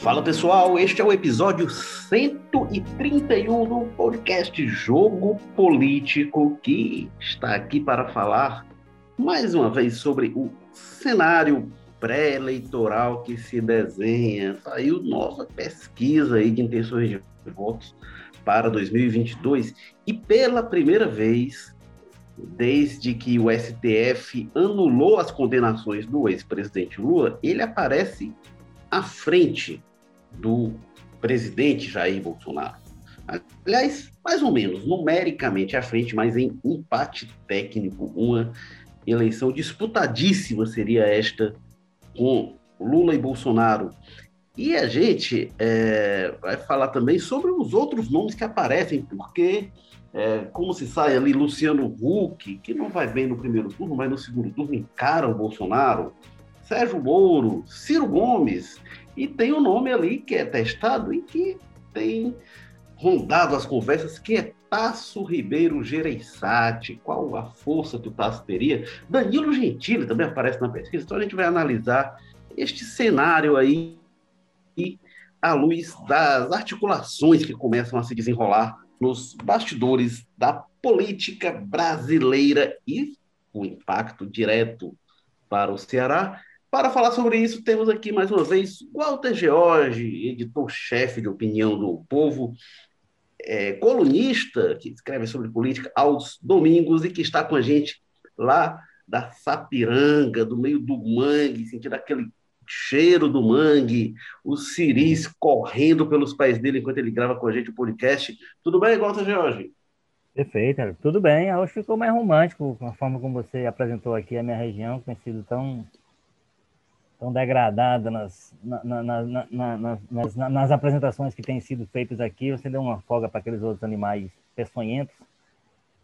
Fala pessoal, este é o episódio 131 do podcast Jogo Político, que está aqui para falar mais uma vez sobre o cenário pré-eleitoral que se desenha. Saiu nova pesquisa aí de intenções de votos para 2022 e pela primeira vez desde que o STF anulou as condenações do ex-presidente Lula, ele aparece à frente do presidente Jair Bolsonaro. Aliás, mais ou menos, numericamente à frente, mas em empate técnico, uma eleição disputadíssima seria esta com Lula e Bolsonaro. E a gente é, vai falar também sobre os outros nomes que aparecem, porque, é, como se sai ali, Luciano Huck, que não vai bem no primeiro turno, mas no segundo turno encara o Bolsonaro, Sérgio Moro, Ciro Gomes, e tem um nome ali que é testado e que tem rondado as conversas, que é Tasso Ribeiro Gereissati. Qual a força que o Tasso teria? Danilo Gentili também aparece na pesquisa. Então a gente vai analisar este cenário aí à luz das articulações que começam a se desenrolar nos bastidores da política brasileira e o impacto direto para o Ceará para falar sobre isso, temos aqui mais uma vez Walter George, editor-chefe de opinião do Povo, é, colunista que escreve sobre política aos domingos e que está com a gente lá da Sapiranga, do meio do mangue, sentindo aquele cheiro do mangue, o ciris correndo pelos pés dele enquanto ele grava com a gente o podcast. Tudo bem, Walter George? Perfeito, tudo bem. Hoje ficou mais romântico a forma como você apresentou aqui a minha região, sido tão tão degradada nas, na, na, na, nas, nas apresentações que têm sido feitas aqui. Você deu uma folga para aqueles outros animais peçonhentos.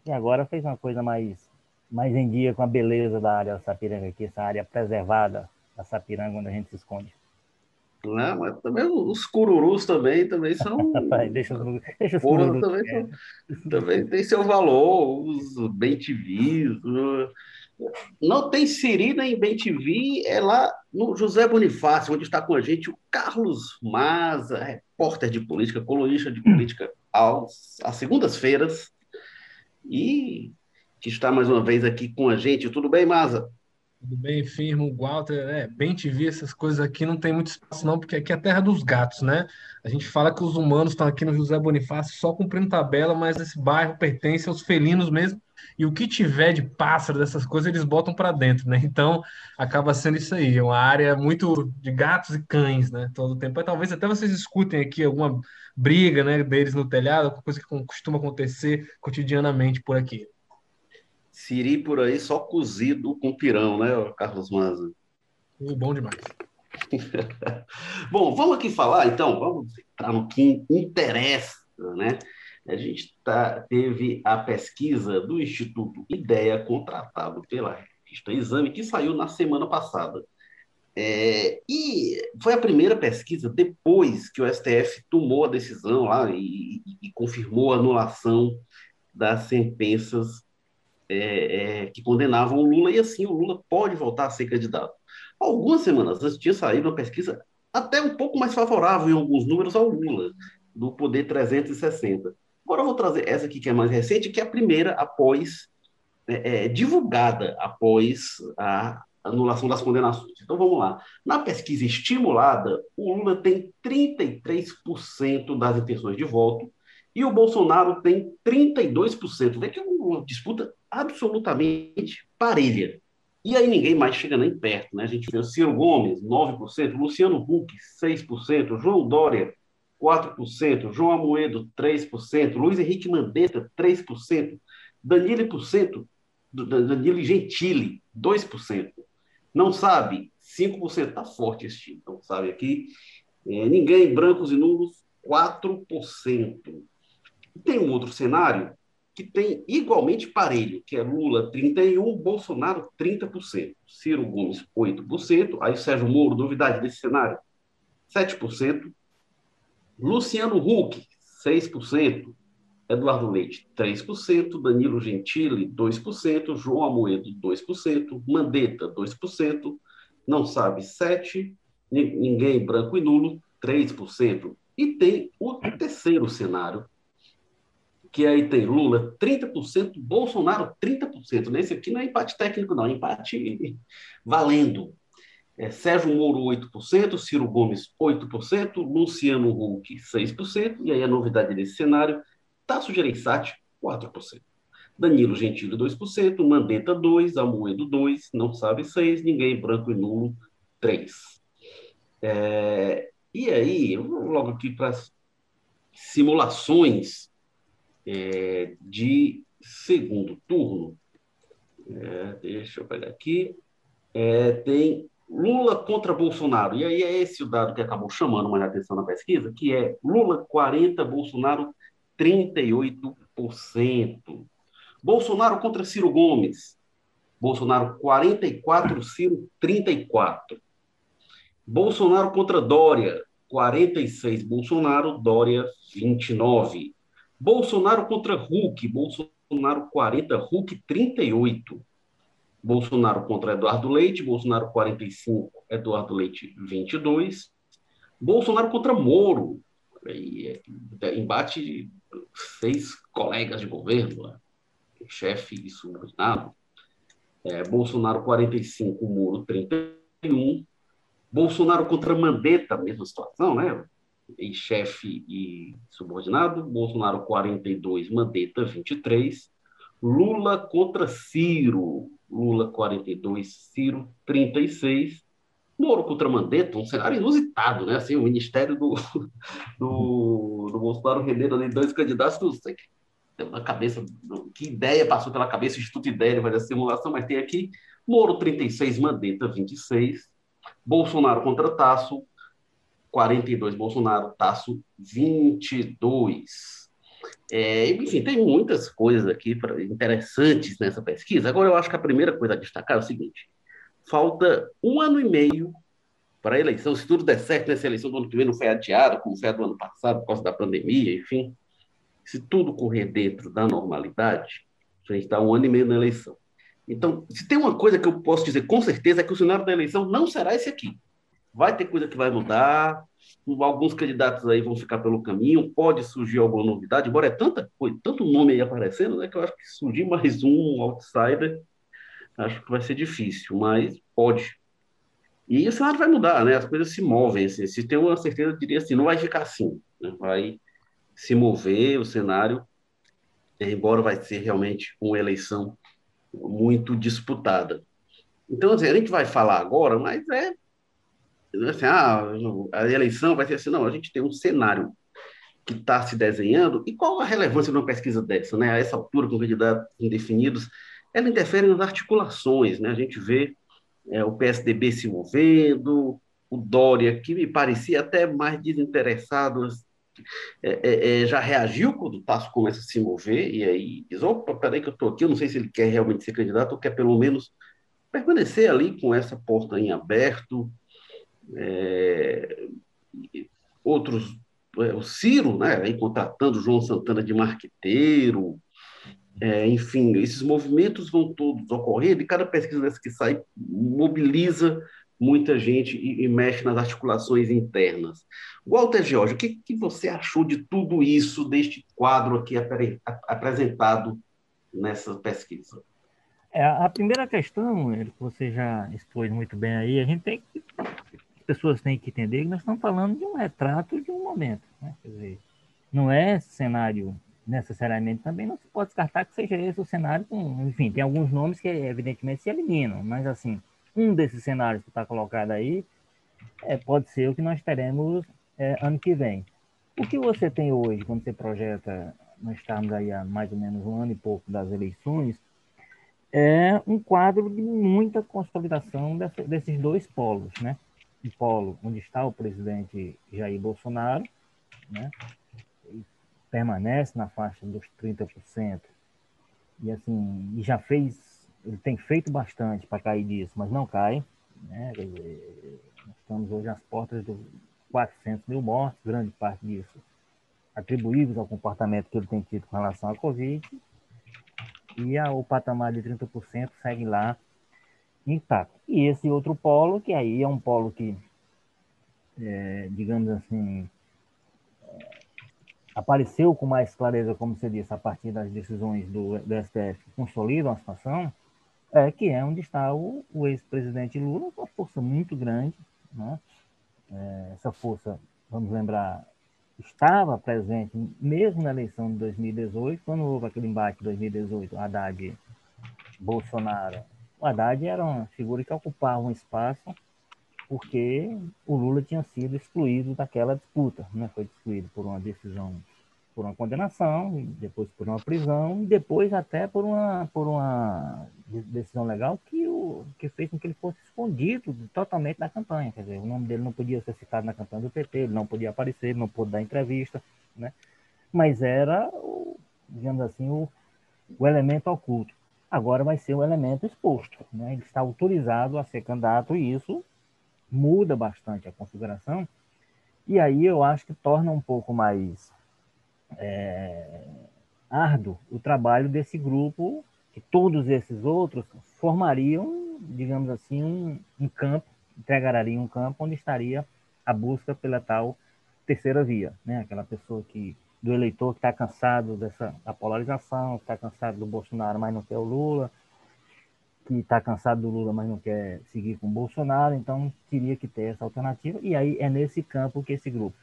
E agora fez uma coisa mais, mais em dia com a beleza da área Sapiranga aqui, essa área preservada da Sapiranga, onde a gente se esconde. Não, mas também os cururus também, também são. deixa os, deixa os cururus. Também, são, também tem seu valor, os bem não tem Siri nem Bem TV, é lá no José Bonifácio, onde está com a gente o Carlos Maza, repórter de política, colunista de política aos, às segundas-feiras, e que está mais uma vez aqui com a gente. Tudo bem, Maza? Tudo bem, firmo, Walter, é, bem te vi, essas coisas aqui não tem muito espaço não, porque aqui é a terra dos gatos, né? A gente fala que os humanos estão aqui no José Bonifácio só cumprindo tabela, mas esse bairro pertence aos felinos mesmo, e o que tiver de pássaro, dessas coisas, eles botam para dentro, né? Então, acaba sendo isso aí, é uma área muito de gatos e cães, né? Todo o tempo. talvez até vocês escutem aqui alguma briga, né, deles no telhado, alguma coisa que costuma acontecer cotidianamente por aqui. Siri por aí só cozido com pirão, né, Carlos Maza? Uh, bom demais. bom, vamos aqui falar, então, vamos entrar no que interessa, né? A gente tá, teve a pesquisa do Instituto IDEA, contratado pela revista Exame, que saiu na semana passada. É, e foi a primeira pesquisa depois que o STF tomou a decisão lá e, e, e confirmou a anulação das sentenças é, é, que condenavam o Lula, e assim o Lula pode voltar a ser candidato. Algumas semanas antes tinha saído uma pesquisa até um pouco mais favorável em alguns números ao Lula, do Poder 360. Agora eu vou trazer essa aqui que é mais recente, que é a primeira após, é, é, divulgada após a anulação das condenações. Então vamos lá. Na pesquisa estimulada, o Lula tem 33% das intenções de voto e o Bolsonaro tem 32%. Vê que é uma disputa absolutamente parelha. E aí ninguém mais chega nem perto, né? A gente vê o Ciro Gomes, 9%, Luciano Huck, 6%, João Dória, 4%, João Amoedo, 3%, Luiz Henrique Mandetta, 3%, Danilo, Danilo Gentili, 2%. Não sabe, 5%. Está forte esse time, não sabe aqui. É, ninguém, brancos e nulos, 4%. Tem um outro cenário que tem igualmente parelho, que é Lula 31%, Bolsonaro 30%, Ciro Gomes 8%, aí Sérgio Moro, novidade desse cenário, 7%, Luciano Huck, 6%. Eduardo Leite, 3%. Danilo Gentili, 2%. João Amoedo, 2%. Mandetta, 2%. Não sabe, 7%. Ninguém branco e nulo, 3%. E tem o terceiro cenário, que aí tem Lula 30%, Bolsonaro 30%. Nesse aqui não é empate técnico, não, é empate valendo. É, Sérgio Moro, 8%, Ciro Gomes, 8%, Luciano Huck, 6%, e aí a novidade desse cenário, Tasso Gereissati, 4%. Danilo Gentili, 2%, Mandetta, 2%, Amoedo, 2%, não sabe, 6%, ninguém branco e nulo, 3%. É, e aí, eu vou logo aqui para as simulações é, de segundo turno. É, deixa eu pegar aqui. É, tem Lula contra Bolsonaro. E aí é esse o dado que acabou chamando mais atenção na pesquisa, que é Lula 40, Bolsonaro 38%. Bolsonaro contra Ciro Gomes. Bolsonaro 44, Ciro 34. Bolsonaro contra Dória, 46 Bolsonaro, Dória 29. Bolsonaro contra Hulk, Bolsonaro 40, Hulk 38. Bolsonaro contra Eduardo Leite, Bolsonaro 45, Eduardo Leite 22. Bolsonaro contra Moro, aí, é, embate seis colegas de governo, né? chefe e subordinado. É, Bolsonaro 45, Moro 31. Bolsonaro contra Mandetta, mesma situação, né? E chefe e subordinado. Bolsonaro 42, Mandetta 23. Lula contra Ciro, Lula 42, Ciro 36. Moro contra Mandetta, um cenário inusitado, né? Assim, o ministério do, do, do Bolsonaro rendendo ali dois candidatos, não sei na cabeça, que ideia passou pela cabeça, Instituto Ideia vai fazer a simulação, mas tem aqui Moro 36, Mandetta 26, Bolsonaro contra Tasso, 42 Bolsonaro, Tasso 22. É, enfim, tem muitas coisas aqui pra, interessantes nessa pesquisa. Agora, eu acho que a primeira coisa a destacar é o seguinte: falta um ano e meio para a eleição. Se tudo der certo nessa eleição do ano que vem, não foi adiada, como foi a do ano passado, por causa da pandemia, enfim. Se tudo correr dentro da normalidade, a gente está um ano e meio na eleição. Então, se tem uma coisa que eu posso dizer com certeza é que o cenário da eleição não será esse aqui. Vai ter coisa que vai mudar, alguns candidatos aí vão ficar pelo caminho, pode surgir alguma novidade, embora é tanta coisa, tanto nome aí aparecendo, né, que eu acho que surgir mais um outsider, acho que vai ser difícil, mas pode. E o cenário vai mudar, né? As coisas se movem. Assim, se tem uma certeza, eu diria assim, não vai ficar assim. Né? Vai se mover o cenário, embora vai ser realmente uma eleição muito disputada. Então, assim, a gente vai falar agora, mas é assim, ah, a eleição vai ser assim, não, a gente tem um cenário que está se desenhando, e qual a relevância de uma pesquisa dessa, né? A essa altura, com candidatos indefinidos, ela interfere nas articulações, né? A gente vê é, o PSDB se movendo, o Dória, que me parecia até mais desinteressado, é, é, é já reagiu quando o Tasso começa a se mover, e aí diz, opa, peraí que eu estou aqui, eu não sei se ele quer realmente ser candidato ou quer pelo menos permanecer ali com essa porta em aberto, é, outros, é, o Ciro, né, aí contratando João Santana de marqueteiro, é, enfim, esses movimentos vão todos ocorrer, e cada pesquisa dessa que sai mobiliza muita gente e, e mexe nas articulações internas. Walter Jorge, o que, que você achou de tudo isso, deste quadro aqui apre, apresentado nessa pesquisa? É, a primeira questão, que você já expôs muito bem aí, a gente tem que pessoas têm que entender que nós estamos falando de um retrato de um momento. Né? Quer dizer, não é cenário necessariamente também, não se pode descartar que seja esse o cenário. Com, enfim, tem alguns nomes que evidentemente se eliminam, mas assim, um desses cenários que está colocado aí é, pode ser o que nós teremos é, ano que vem. O que você tem hoje, quando você projeta, nós estamos aí há mais ou menos um ano e pouco das eleições, é um quadro de muita consolidação desses dois polos, né? Polo onde está o presidente Jair Bolsonaro, né? permanece na faixa dos 30%, e assim, e já fez, ele tem feito bastante para cair disso, mas não cai, né? Estamos hoje às portas dos 400 mil mortos, grande parte disso atribuídos ao comportamento que ele tem tido com relação à Covid, e a, o patamar de 30% segue lá intacto. E esse outro polo, que aí é um polo que é, digamos assim, apareceu com mais clareza, como você disse, a partir das decisões do, do STF que consolidam a situação, é que é onde está o, o ex-presidente Lula, com uma força muito grande. Né? É, essa força, vamos lembrar, estava presente mesmo na eleição de 2018, quando houve aquele embate de 2018, Haddad Bolsonaro. O Haddad era uma figura que ocupava um espaço porque o Lula tinha sido excluído daquela disputa, né? foi excluído por uma decisão, por uma condenação, depois por uma prisão, e depois até por uma, por uma decisão legal que, o, que fez com que ele fosse escondido totalmente da campanha. Quer dizer, o nome dele não podia ser citado na campanha do PT, ele não podia aparecer, não pôde dar entrevista, né? mas era, digamos assim, o, o elemento oculto. Agora vai ser o elemento exposto. Né? Ele está autorizado a ser candidato e isso muda bastante a configuração, e aí eu acho que torna um pouco mais é, árduo o trabalho desse grupo, que todos esses outros formariam, digamos assim, um, um campo, entregariam um campo onde estaria a busca pela tal terceira via, né? aquela pessoa que do eleitor que está cansado dessa da polarização, que está cansado do Bolsonaro, mas não quer o Lula, que está cansado do Lula, mas não quer seguir com o Bolsonaro, então teria que ter essa alternativa, e aí é nesse campo que esse grupo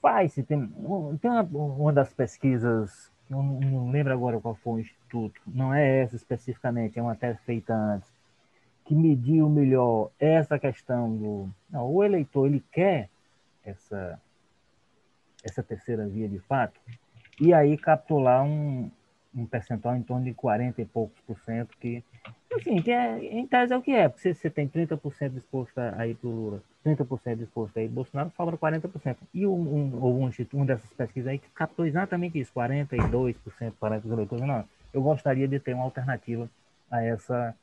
faz. Tem, tem uma, uma das pesquisas, eu não lembro agora qual foi o instituto, não é essa especificamente, é uma até feita antes, que mediu melhor essa questão do. Não, o eleitor ele quer essa, essa terceira via de fato, e aí capturar um, um percentual em torno de 40 e poucos por cento, que, assim, que é, em tese é o que é, porque você tem 30% disposto a ir para o Lula, 30% disposto a ir para Bolsonaro, sobra 40%. E um, um, um, um dessas pesquisas aí que captou exatamente isso, 42%, 40% dos eleitores. Não, eu gostaria de ter uma alternativa a essa,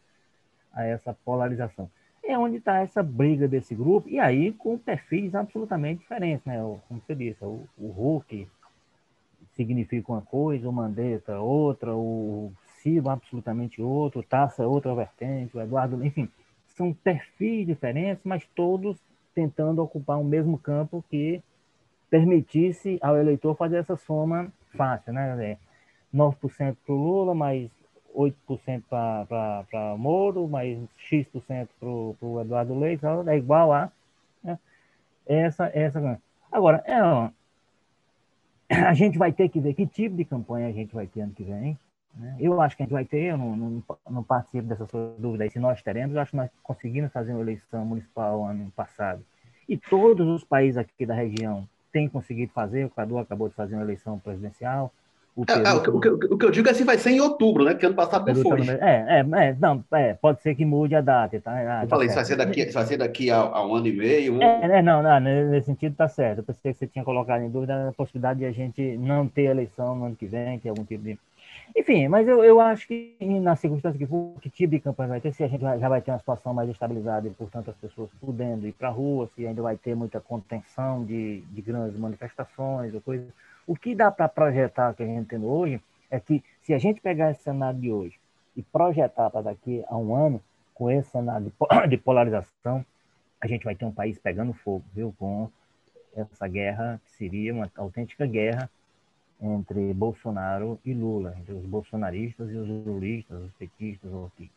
a essa polarização. É onde está essa briga desse grupo, e aí com perfis absolutamente diferentes, né? Como você disse, o, o Hulk, significa uma coisa, o Mandetta outra, o Ciro absolutamente outro, o Taça outra vertente, o Eduardo, enfim, são perfis diferentes, mas todos tentando ocupar o mesmo campo que permitisse ao eleitor fazer essa soma fácil, né? 9% para o Lula, mais 8% para Moro, mais X% para o Eduardo Leite, é igual a né? essa, essa. Agora, é a gente vai ter que ver que tipo de campanha a gente vai ter ano que vem. Né? Eu acho que a gente vai ter, eu não, não, não participo dessa sua dúvida aí, se nós teremos, eu acho que nós conseguimos fazer uma eleição municipal ano passado. E todos os países aqui da região têm conseguido fazer, o Cadu acabou de fazer uma eleição presidencial, o, é, é, o, que, o, que, eu digo é assim, vai ser em outubro, né? Porque ano passado não foi. Também, é, é, é, não, é, pode ser que mude a data. Tá? Ah, eu falei, isso vai ser daqui, vai ser daqui a, a um ano e meio. Um... É, é, não, não, nesse sentido tá certo. Eu pensei que você tinha colocado em dúvida a possibilidade de a gente não ter eleição no ano que vem, ter algum tipo de. Enfim, mas eu, eu acho que na circunstância que for, que tipo de campanha vai ter, se a gente já vai ter uma situação mais estabilizada e, portanto, as pessoas podendo ir para a rua, se ainda vai ter muita contenção de, de grandes manifestações ou coisa. O que dá para projetar que a gente tem hoje é que se a gente pegar esse cenário de hoje e projetar para daqui a um ano, com esse cenário de polarização, a gente vai ter um país pegando fogo, viu? Com essa guerra, que seria uma autêntica guerra entre Bolsonaro e Lula, entre os bolsonaristas e os lulistas, os petistas, ou que,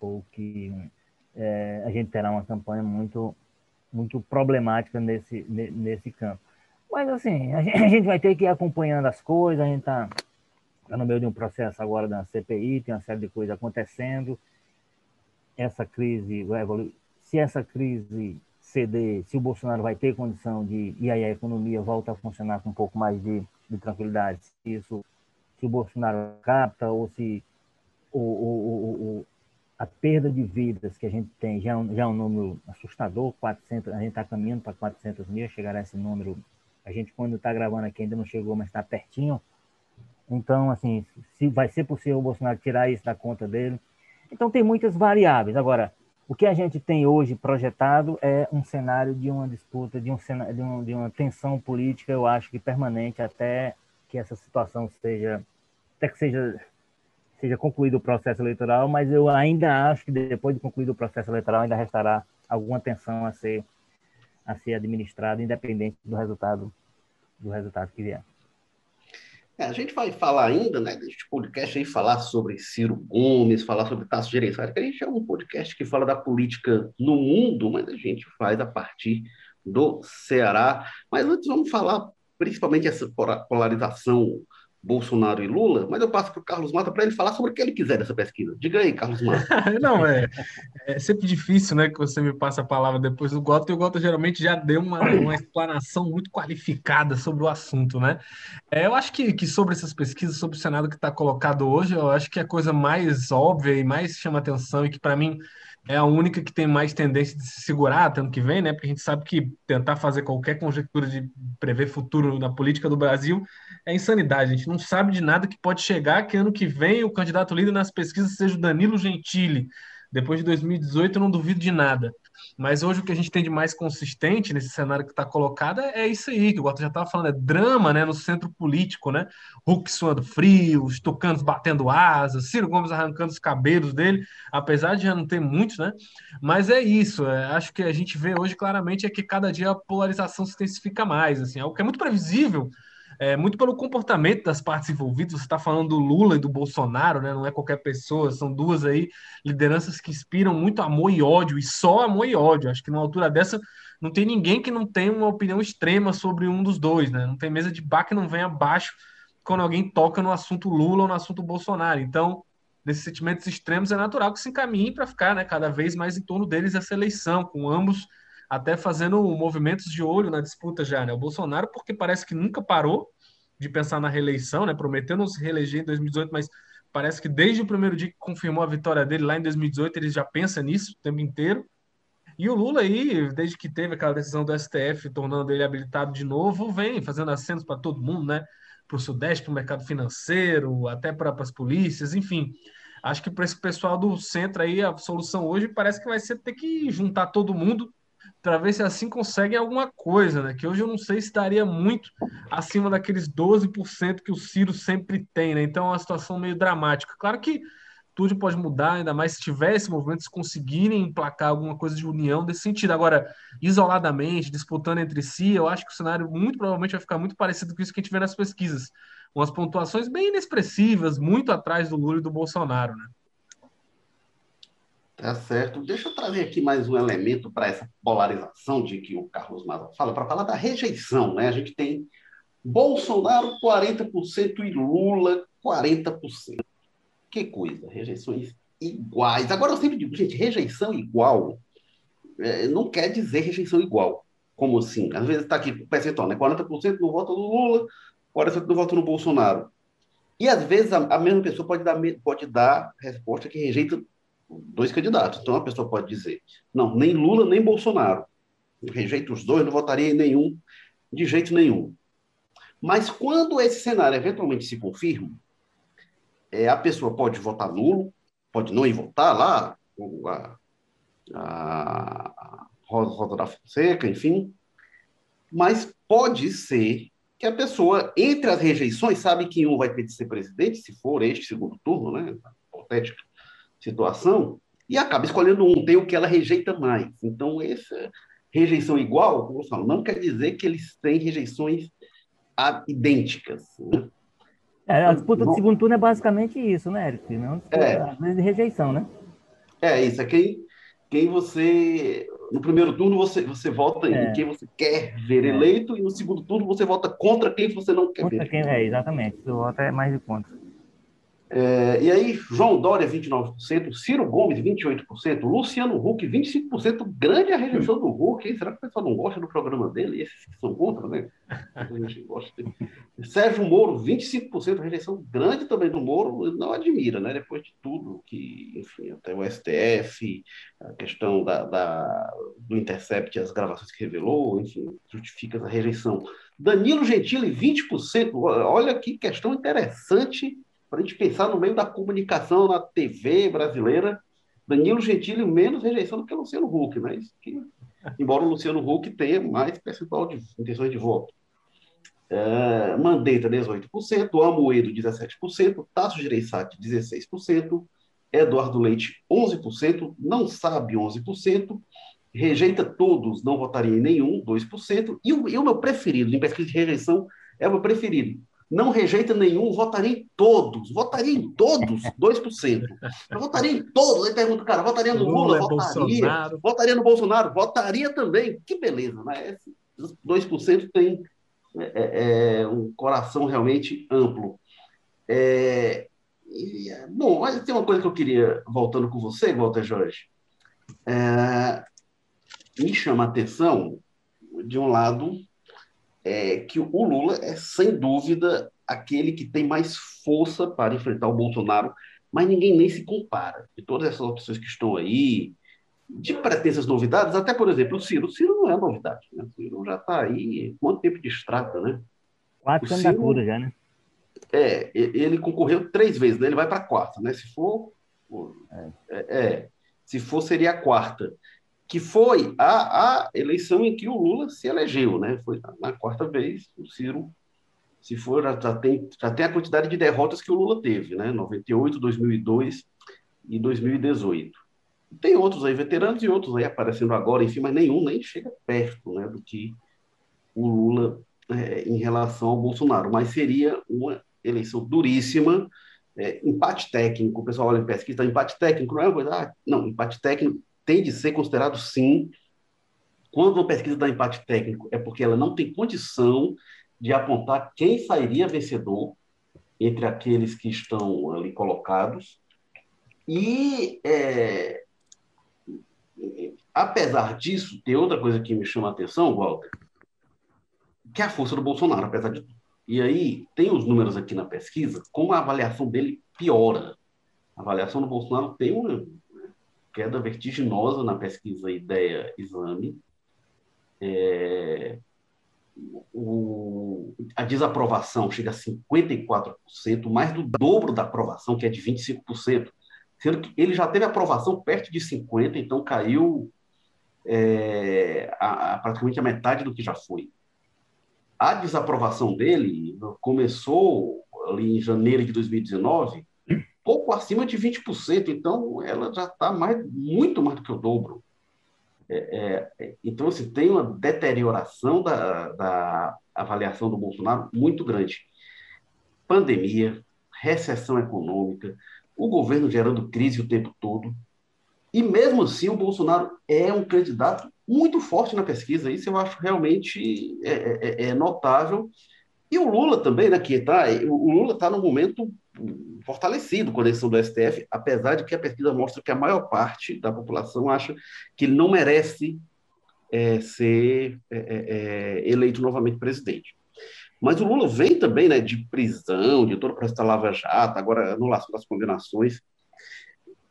ou que é, a gente terá uma campanha muito, muito problemática nesse, nesse campo. Mas, assim, a gente vai ter que ir acompanhando as coisas, a gente está está no meio de um processo agora da CPI, tem uma série de coisas acontecendo. Essa crise, se essa crise ceder, se o Bolsonaro vai ter condição de, e aí a economia volta a funcionar com um pouco mais de, de tranquilidade, se isso, se o Bolsonaro capta ou se o, o, o, a perda de vidas que a gente tem já, é já é um número assustador, 400, a gente está caminhando para 400 mil, chegará esse número, a gente quando está gravando aqui ainda não chegou, mas está pertinho, então, assim, se vai ser possível o Bolsonaro tirar isso da conta dele. Então, tem muitas variáveis. Agora, o que a gente tem hoje projetado é um cenário de uma disputa, de, um cenário, de, de uma tensão política, eu acho que permanente até que essa situação seja, até que seja, seja concluído o processo eleitoral, mas eu ainda acho que depois de concluído o processo eleitoral ainda restará alguma tensão a ser a ser administrado, independente do resultado do resultado que vier. É, a gente vai falar ainda, né, deste podcast aí, falar sobre Ciro Gomes, falar sobre Tasso Gereissati, que a gente é um podcast que fala da política no mundo, mas a gente faz a partir do Ceará. Mas antes vamos falar principalmente essa polarização Bolsonaro e Lula, mas eu passo para o Carlos Mata para ele falar sobre o que ele quiser dessa pesquisa. Diga aí, Carlos Mata. Não, é, é sempre difícil, né, que você me passe a palavra depois do Gota, e o Gota geralmente já deu uma, uma explanação muito qualificada sobre o assunto, né? É, eu acho que, que sobre essas pesquisas, sobre o Senado que está colocado hoje, eu acho que a coisa mais óbvia e mais chama atenção e que para mim é a única que tem mais tendência de se segurar até ano que vem, né? Porque a gente sabe que tentar fazer qualquer conjectura de prever futuro na política do Brasil é insanidade. A gente não sabe de nada que pode chegar que ano que vem o candidato líder nas pesquisas seja o Danilo Gentili. Depois de 2018, eu não duvido de nada. Mas hoje o que a gente tem de mais consistente nesse cenário que está colocado é isso aí, que o Gota já estava falando, é drama né, no centro político, né? Hulk suando frio, os tucanos batendo asas, Ciro Gomes arrancando os cabelos dele, apesar de já não ter muitos, né? Mas é isso, é, acho que a gente vê hoje claramente é que cada dia a polarização se intensifica mais, assim, algo que é muito previsível, é, muito pelo comportamento das partes envolvidas. Você está falando do Lula e do Bolsonaro, né? Não é qualquer pessoa, são duas aí lideranças que inspiram muito amor e ódio, e só amor e ódio. Acho que numa altura dessa não tem ninguém que não tenha uma opinião extrema sobre um dos dois, né? Não tem mesa de bar que não vem abaixo quando alguém toca no assunto Lula ou no assunto Bolsonaro. Então, nesses sentimentos extremos, é natural que se encaminhe para ficar né, cada vez mais em torno deles essa eleição, com ambos até fazendo movimentos de olho na disputa já, né? O Bolsonaro, porque parece que nunca parou de pensar na reeleição, né? Prometeu não se reeleger em 2018, mas parece que desde o primeiro dia que confirmou a vitória dele lá em 2018, ele já pensa nisso o tempo inteiro. E o Lula aí, desde que teve aquela decisão do STF tornando ele habilitado de novo, vem fazendo acenos para todo mundo, né? Para o Sudeste, para o mercado financeiro, até para as polícias, enfim. Acho que para esse pessoal do centro aí, a solução hoje parece que vai ser ter que juntar todo mundo para ver se assim conseguem alguma coisa, né? Que hoje eu não sei se estaria muito acima daqueles 12% que o Ciro sempre tem, né? Então é uma situação meio dramática. Claro que tudo pode mudar, ainda mais se tiver esse movimento, se conseguirem emplacar alguma coisa de união desse sentido. Agora, isoladamente, disputando entre si, eu acho que o cenário muito provavelmente vai ficar muito parecido com isso que a gente vê nas pesquisas. Umas pontuações bem inexpressivas, muito atrás do Lula e do Bolsonaro, né? Tá certo. Deixa eu trazer aqui mais um elemento para essa polarização de que o Carlos Maza fala, para falar da rejeição. Né? A gente tem Bolsonaro 40% e Lula 40%. Que coisa, rejeições iguais. Agora eu sempre digo, gente, rejeição igual é, não quer dizer rejeição igual. Como assim? Às vezes está aqui o percentual, né? 40% no voto no Lula, 40% no voto no Bolsonaro. E às vezes a, a mesma pessoa pode dar, pode dar resposta que rejeita dois candidatos. Então a pessoa pode dizer: não, nem Lula nem Bolsonaro. Eu rejeito os dois, não votaria em nenhum, de jeito nenhum. Mas quando esse cenário eventualmente se confirma, é, a pessoa pode votar nulo, pode não ir votar lá, a, a Rosa, Rosa da Fonseca, enfim, mas pode ser que a pessoa, entre as rejeições, sabe que um vai ter de ser presidente, se for este segundo turno, né? Hipotético situação e acaba escolhendo um, tem o que ela rejeita mais. Então, essa rejeição igual, como eu falo, não quer dizer que eles têm rejeições idênticas. Né? É, a disputa do segundo turno é basicamente isso, né, Eric? Não é. às vezes de rejeição, né? É isso, é quem, quem você. No primeiro turno você, você vota é. em quem você quer ver é. eleito, e no segundo turno você vota contra quem você não quer contra ver. Quem, é, exatamente. O voto é mais de contra. É, e aí, João Dória, 29%, Ciro Gomes, 28%, Luciano Huck, 25%. Grande a rejeição do Huck, hein? Será que o pessoal não gosta do programa dele? Esses que são contra, né? A gente gosta dele. Sérgio Moro, 25%, rejeição grande também do Moro, não admira, né? Depois de tudo que, enfim, até o STF, a questão da, da do Intercept, as gravações que revelou, enfim, justifica essa rejeição. Danilo Gentili, 20%. Olha que questão interessante para a gente pensar no meio da comunicação na TV brasileira, Danilo Gentili menos rejeição do que Luciano Huck, mas que, embora o Luciano Huck tenha mais percentual de intenções de voto. É, Mandetta, 18%, Amoedo, 17%, Tasso Gereissati, 16%, Eduardo Leite, 11%, não sabe, 11%, rejeita todos, não votaria em nenhum, 2%. E o, e o meu preferido, em pesquisa de rejeição, é o meu preferido. Não rejeita nenhum, votaria em todos. Votaria em todos, 2%. Eu votaria em todos. Aí pergunta, cara, votaria no Lula? Lula votaria. Bolsonaro. Votaria no Bolsonaro? Votaria também. Que beleza, né? Esses 2% tem é, é, é, um coração realmente amplo. É, e, bom, mas tem uma coisa que eu queria, voltando com você, Walter Jorge. É, me chama a atenção, de um lado, é que o Lula é, sem dúvida, aquele que tem mais força para enfrentar o Bolsonaro, mas ninguém nem se compara. De todas essas opções que estão aí, de pretensas novidades, até, por exemplo, o Ciro. O Ciro não é novidade. Né? O Ciro já está aí, quanto tempo de estrada, né? Quatro candidaturas já, né? É, ele concorreu três vezes, né? ele vai para a quarta, né? Se for, é. é, se for seria a quarta que foi a, a eleição em que o Lula se elegeu, né? Foi na quarta vez, o Ciro, se for, já, tem, já tem a quantidade de derrotas que o Lula teve, né? 98, 2002 e 2018. Tem outros aí, veteranos e outros aí aparecendo agora, enfim, mas nenhum nem chega perto né, do que o Lula é, em relação ao Bolsonaro. Mas seria uma eleição duríssima, é, empate técnico, o pessoal olha em pesquisa, empate técnico não é uma coisa, ah, não, empate técnico tem de ser considerado sim. Quando uma pesquisa dá empate técnico, é porque ela não tem condição de apontar quem sairia vencedor entre aqueles que estão ali colocados. E, é, apesar disso, tem outra coisa que me chama a atenção, Walter, que é a força do Bolsonaro, apesar de tudo. E aí, tem os números aqui na pesquisa, como a avaliação dele piora. A avaliação do Bolsonaro tem uma, queda vertiginosa na pesquisa Ideia Exame. É, o, a desaprovação chega a 54%, mais do dobro da aprovação, que é de 25%, sendo que ele já teve aprovação perto de 50%, então caiu é, a, a, praticamente a metade do que já foi. A desaprovação dele começou ali em janeiro de 2019 pouco acima de 20%, então ela já está mais, muito mais do que o dobro. É, é, então, assim, tem uma deterioração da, da avaliação do Bolsonaro muito grande. Pandemia, recessão econômica, o governo gerando crise o tempo todo. E mesmo assim, o Bolsonaro é um candidato muito forte na pesquisa. Isso eu acho realmente é, é, é notável. E o Lula também, né, que tá, o Lula está no momento fortalecido com a eleição do STF, apesar de que a pesquisa mostra que a maior parte da população acha que ele não merece é, ser é, é, é, eleito novamente presidente. Mas o Lula vem também né, de prisão, de todo o processo da Lava Jato, agora anulação das condenações.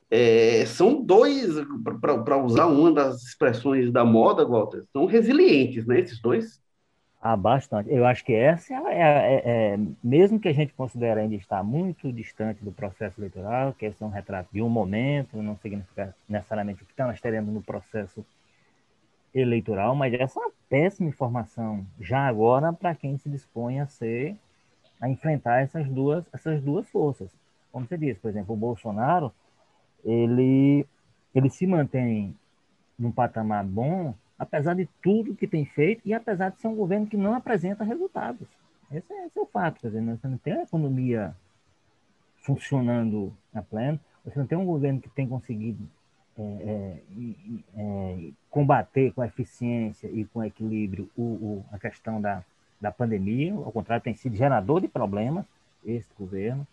É, são dois, para usar uma das expressões da moda, Walter, são resilientes, né? Esses dois ah, bastante. Eu acho que essa é, é, é, é, mesmo que a gente considere ainda estar muito distante do processo eleitoral, que esse é um retrato de um momento, não significa necessariamente o que nós teremos no processo eleitoral, mas essa é uma péssima informação já agora para quem se dispõe a ser a enfrentar essas duas essas duas forças. Como você disse, por exemplo, o Bolsonaro, ele ele se mantém num patamar bom apesar de tudo que tem feito e apesar de ser um governo que não apresenta resultados. Esse é, esse é o fato, quer dizer, você não tem a economia funcionando a pleno, você não tem um governo que tem conseguido é, é, é, combater com eficiência e com equilíbrio o, o, a questão da, da pandemia, ao contrário, tem sido gerador de problemas, esse governo.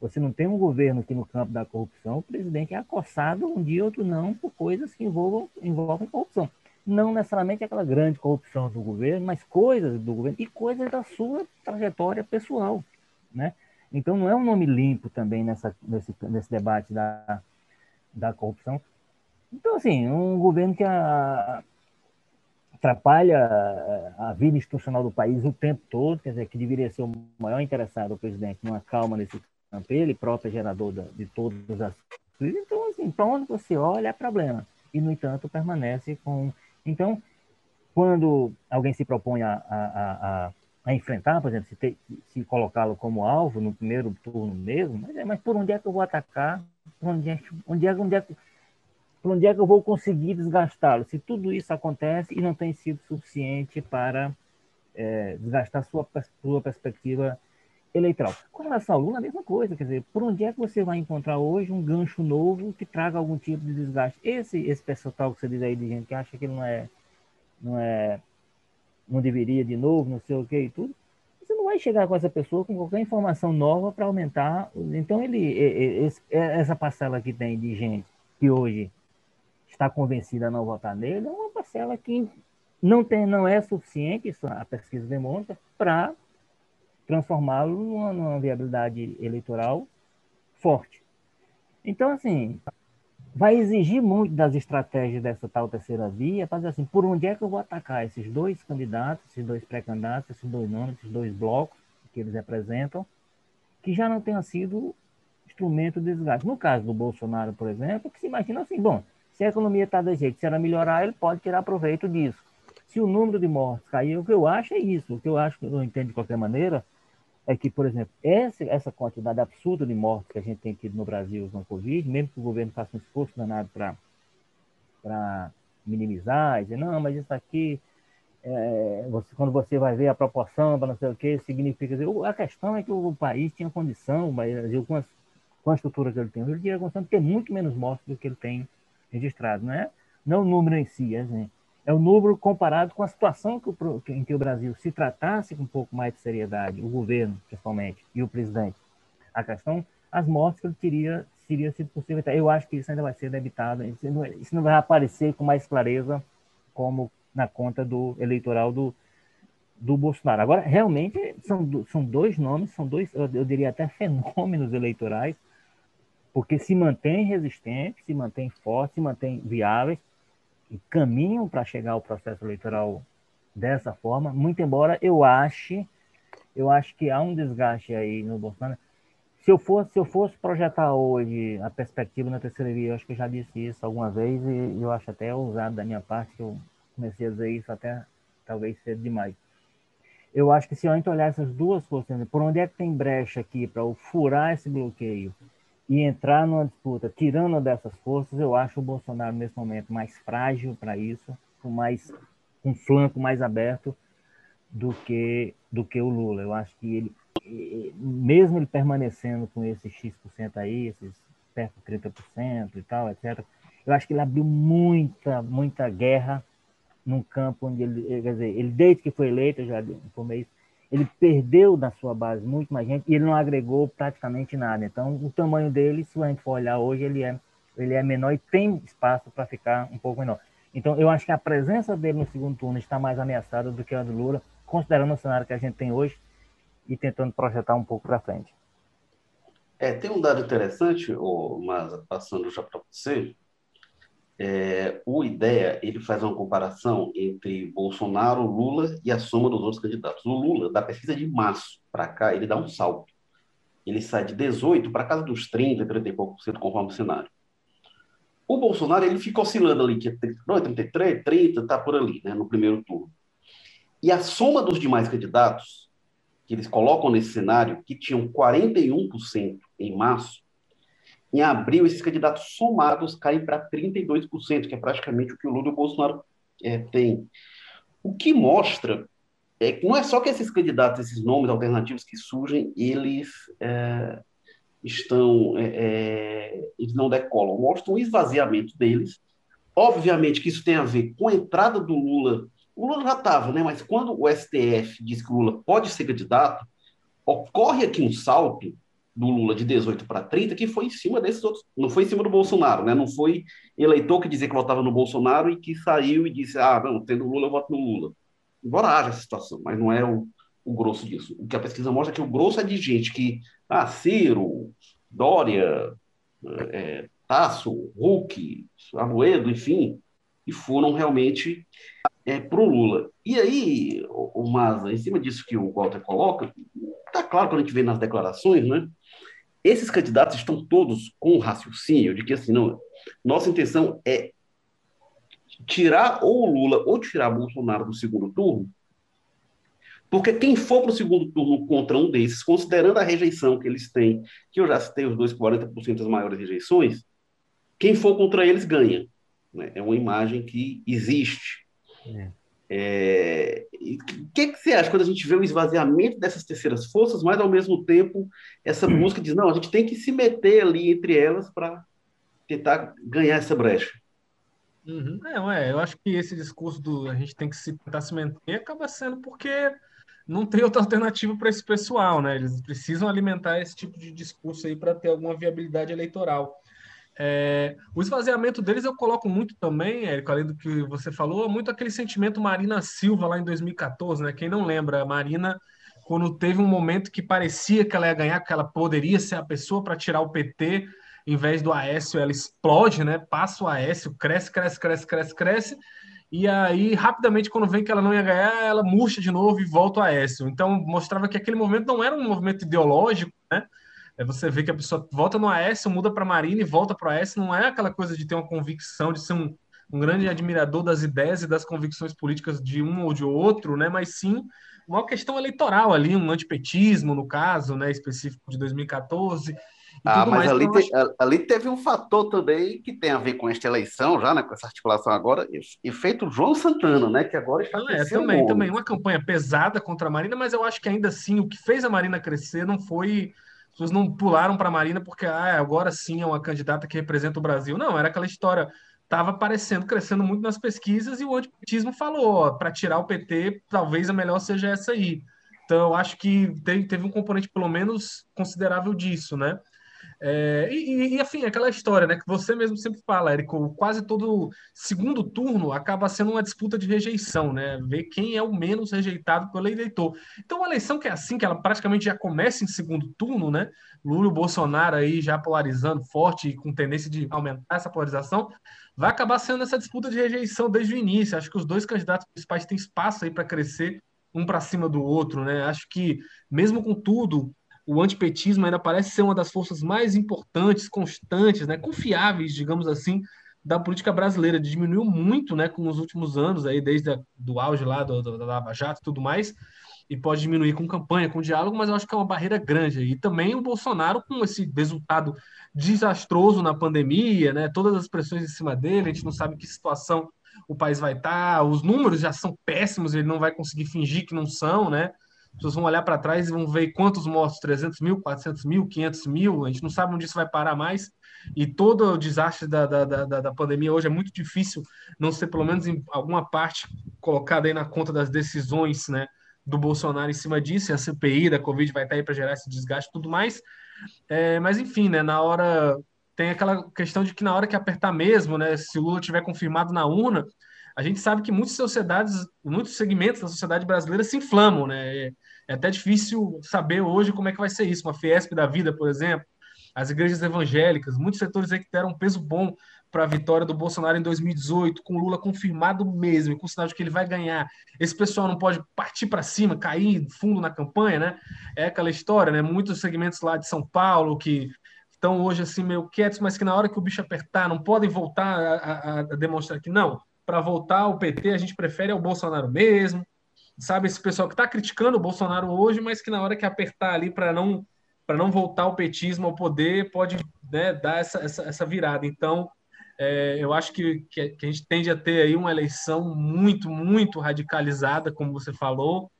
Você não tem um governo que no campo da corrupção, o presidente é acossado um dia, outro não, por coisas que envolvam, envolvem corrupção não necessariamente aquela grande corrupção do governo, mas coisas do governo e coisas da sua trajetória pessoal, né? Então não é um nome limpo também nessa, nesse, nesse debate da, da corrupção. Então, assim, um governo que a, atrapalha a vida institucional do país o tempo todo, quer dizer, que deveria ser o maior interessado, o presidente, numa calma nesse campo, ele próprio é gerador de todas as crises. Então, assim, para onde você olha é problema. E, no entanto, permanece com então, quando alguém se propõe a, a, a, a enfrentar, por exemplo, se, se colocá-lo como alvo no primeiro turno mesmo, mas, é, mas por onde é que eu vou atacar? Por onde é, onde é, onde é por onde é que eu vou conseguir desgastá-lo? Se tudo isso acontece e não tem sido suficiente para é, desgastar sua, sua perspectiva eleitoral. Com relação ao Lula, a mesma coisa, quer dizer, por onde é que você vai encontrar hoje um gancho novo que traga algum tipo de desgaste? Esse, esse pessoal que você diz aí de gente que acha que não é, não é, não deveria de novo, não sei o que e tudo, você não vai chegar com essa pessoa com qualquer informação nova para aumentar. Então, ele, essa parcela que tem de gente que hoje está convencida a não votar nele é uma parcela que não, tem, não é suficiente, isso a pesquisa demonstra, para transformá-lo numa, numa viabilidade eleitoral forte. Então, assim, vai exigir muito das estratégias dessa tal terceira via para dizer assim, por onde é que eu vou atacar esses dois candidatos, esses dois pré-candidatos, esses dois nomes, esses dois blocos que eles representam, que já não tenham sido instrumento de desgaste. No caso do Bolsonaro, por exemplo, que se imagina assim, bom, se a economia está do jeito, se ela melhorar, ele pode tirar proveito disso. Se o número de mortes cair, o que eu acho é isso. O que eu acho, que eu entendo de qualquer maneira, é que, por exemplo, essa, essa quantidade absurda de mortes que a gente tem tido no Brasil com Covid, mesmo que o governo faça um esforço danado para minimizar, dizer, não, mas isso aqui, é, você, quando você vai ver a proporção para não sei o que, significa. Dizer, a questão é que o país tinha condição, o Brasil, com, as, com a estrutura que ele tem, ele tinha condição de ter muito menos mortes do que ele tem registrado, não é? Não o número em si, é, assim, é o número comparado com a situação que o, em que o Brasil se tratasse com um pouco mais de seriedade, o governo, principalmente, e o presidente. A questão, as mortes que ele teria, seria sido possível. Eu acho que isso ainda vai ser debitado, isso não, isso não vai aparecer com mais clareza como na conta do eleitoral do, do Bolsonaro. Agora, realmente, são, são dois nomes, são dois, eu, diria até fenômenos eleitorais, porque se mantém resistentes, se mantém fortes, se mantém viáveis, e caminham para chegar ao processo eleitoral dessa forma, muito embora eu ache, eu acho que há um desgaste aí no Bolsonaro. Se eu fosse, se eu fosse projetar hoje a perspectiva na terceira via, eu acho que eu já disse isso alguma vez e eu acho até ousado da minha parte que eu comecei a dizer isso até talvez cedo demais. Eu acho que se a gente olhar essas duas forças, por onde é que tem brecha aqui para furar esse bloqueio e entrar numa disputa tirando dessas forças, eu acho o Bolsonaro nesse momento mais frágil para isso, com mais um flanco mais aberto do que do que o Lula. Eu acho que ele mesmo ele permanecendo com esse X% aí, esses perto de 30% e tal, etc. Eu acho que ele abriu muita muita guerra num campo onde ele, quer dizer, ele desde que foi eleito, eu já informei isso, ele perdeu da sua base muito mais gente e ele não agregou praticamente nada. Então, o tamanho dele, se a gente for olhar hoje, ele é, ele é menor e tem espaço para ficar um pouco menor. Então, eu acho que a presença dele no segundo turno está mais ameaçada do que a do Lula, considerando o cenário que a gente tem hoje e tentando projetar um pouco para frente. É, tem um dado interessante, mas passando já para você, é, o IDEA ele faz uma comparação entre Bolsonaro, Lula e a soma dos outros candidatos. O Lula, da pesquisa de março para cá, ele dá um salto. Ele sai de 18 para casa dos 30, 30 e pouco por cento, conforme o cenário. O Bolsonaro ele fica oscilando ali, que é 32, 33, 30, está por ali, né, no primeiro turno. E a soma dos demais candidatos, que eles colocam nesse cenário, que tinham 41% em março, em abril, esses candidatos somados caem para 32%, que é praticamente o que o Lula e o Bolsonaro é, têm. O que mostra é que não é só que esses candidatos, esses nomes alternativos que surgem, eles é, estão, é, é eles não decolam, mostra um esvaziamento deles. Obviamente que isso tem a ver com a entrada do Lula. O Lula já estava, né? Mas quando o STF diz que o Lula pode ser candidato, ocorre aqui um salto do Lula de 18 para 30, que foi em cima desses outros, não foi em cima do Bolsonaro, né? Não foi eleitor que dizia que votava no Bolsonaro e que saiu e disse, ah, não, tendo Lula, eu voto no Lula. Embora haja essa situação, mas não é o, o grosso disso. O que a pesquisa mostra é que o grosso é de gente que, ah, Ciro, Dória, é, Tasso, Hulk, Amoedo, enfim, e foram realmente é, para o Lula. E aí, o, o Maza, em cima disso que o Walter coloca, tá claro quando a gente vê nas declarações, né? Esses candidatos estão todos com o raciocínio de que, assim, não, nossa intenção é tirar ou Lula ou tirar Bolsonaro do segundo turno, porque quem for para o segundo turno contra um desses, considerando a rejeição que eles têm, que eu já citei os dois 40% das maiores rejeições, quem for contra eles ganha. Né? É uma imagem que existe. É. É, o que, que você acha quando a gente vê o esvaziamento dessas terceiras forças, mas ao mesmo tempo essa busca de não, a gente tem que se meter ali entre elas para tentar ganhar essa brecha? Uhum. É, eu acho que esse discurso do a gente tem que se, tentar se manter acaba sendo porque não tem outra alternativa para esse pessoal, né? Eles precisam alimentar esse tipo de discurso aí para ter alguma viabilidade eleitoral. É, o esvaziamento deles eu coloco muito também, Érico, além do que você falou, muito aquele sentimento Marina Silva lá em 2014, né? Quem não lembra, a Marina, quando teve um momento que parecia que ela ia ganhar, que ela poderia ser a pessoa para tirar o PT, em vez do Aécio, ela explode, né? Passa o Aécio, cresce, cresce, cresce, cresce, cresce. E aí, rapidamente, quando vem que ela não ia ganhar, ela murcha de novo e volta o Aécio. Então, mostrava que aquele movimento não era um movimento ideológico, né? É você vê que a pessoa volta no Aécio, muda para Marina e volta para o Aécio. Não é aquela coisa de ter uma convicção, de ser um, um grande admirador das ideias e das convicções políticas de um ou de outro, né? Mas sim uma questão eleitoral ali, um antipetismo, no caso, né, específico de 2014 ah, mas ali, te, ali, teve um fator também que tem a ver com esta eleição, já, né, com essa articulação agora, e feito João Santana, né, que agora está ah, é, também, também uma campanha pesada contra a Marina, mas eu acho que ainda assim o que fez a Marina crescer não foi as pessoas não pularam para a Marina porque ah, agora sim é uma candidata que representa o Brasil. Não, era aquela história estava aparecendo, crescendo muito nas pesquisas e o antipetismo falou, para tirar o PT, talvez a melhor seja essa aí. Então, eu acho que teve, teve um componente, pelo menos, considerável disso, né? É, e, e, enfim, aquela história, né, que você mesmo sempre fala, Érico, quase todo segundo turno acaba sendo uma disputa de rejeição, né? Ver quem é o menos rejeitado pelo eleitor. Então, uma eleição que é assim, que ela praticamente já começa em segundo turno, né? Lula e Bolsonaro aí já polarizando forte e com tendência de aumentar essa polarização, vai acabar sendo essa disputa de rejeição desde o início. Acho que os dois candidatos principais têm espaço aí para crescer um para cima do outro, né? Acho que mesmo com tudo, o antipetismo ainda parece ser uma das forças mais importantes, constantes, né, confiáveis, digamos assim, da política brasileira. Diminuiu muito né, com os últimos anos, aí, desde a, do auge lá do, do, da Lava Jato e tudo mais, e pode diminuir com campanha, com diálogo, mas eu acho que é uma barreira grande. E também o Bolsonaro, com esse resultado desastroso na pandemia, né, todas as pressões em cima dele, a gente não sabe que situação o país vai estar, os números já são péssimos, ele não vai conseguir fingir que não são, né? As pessoas vão olhar para trás e vão ver quantos mortos, 300 mil, 400 mil, 500 mil, a gente não sabe onde isso vai parar mais. E todo o desastre da, da, da, da pandemia hoje é muito difícil não ser, pelo menos em alguma parte, colocada aí na conta das decisões né, do Bolsonaro em cima disso. E a CPI da Covid vai estar aí para gerar esse desgaste e tudo mais. É, mas, enfim, né, na hora. Tem aquela questão de que na hora que apertar mesmo, né, se o Lula tiver confirmado na urna, a gente sabe que muitas sociedades, muitos segmentos da sociedade brasileira se inflamam, né? É, é até difícil saber hoje como é que vai ser isso. Uma Fiesp da vida, por exemplo, as igrejas evangélicas, muitos setores aí que deram um peso bom para a vitória do Bolsonaro em 2018, com Lula confirmado mesmo, com o sinal de que ele vai ganhar. Esse pessoal não pode partir para cima, cair fundo na campanha, né? É aquela história, né? Muitos segmentos lá de São Paulo que estão hoje assim meio quietos, mas que na hora que o bicho apertar não podem voltar a, a, a demonstrar que não para voltar ao PT, a gente prefere ao Bolsonaro mesmo. Sabe, esse pessoal que está criticando o Bolsonaro hoje, mas que na hora que apertar ali para não para não voltar o petismo ao poder, pode né, dar essa, essa, essa, virada. Então, é, eu acho que, que, a gente tende a ter aí uma eleição muito, muito radicalizada, como você falou,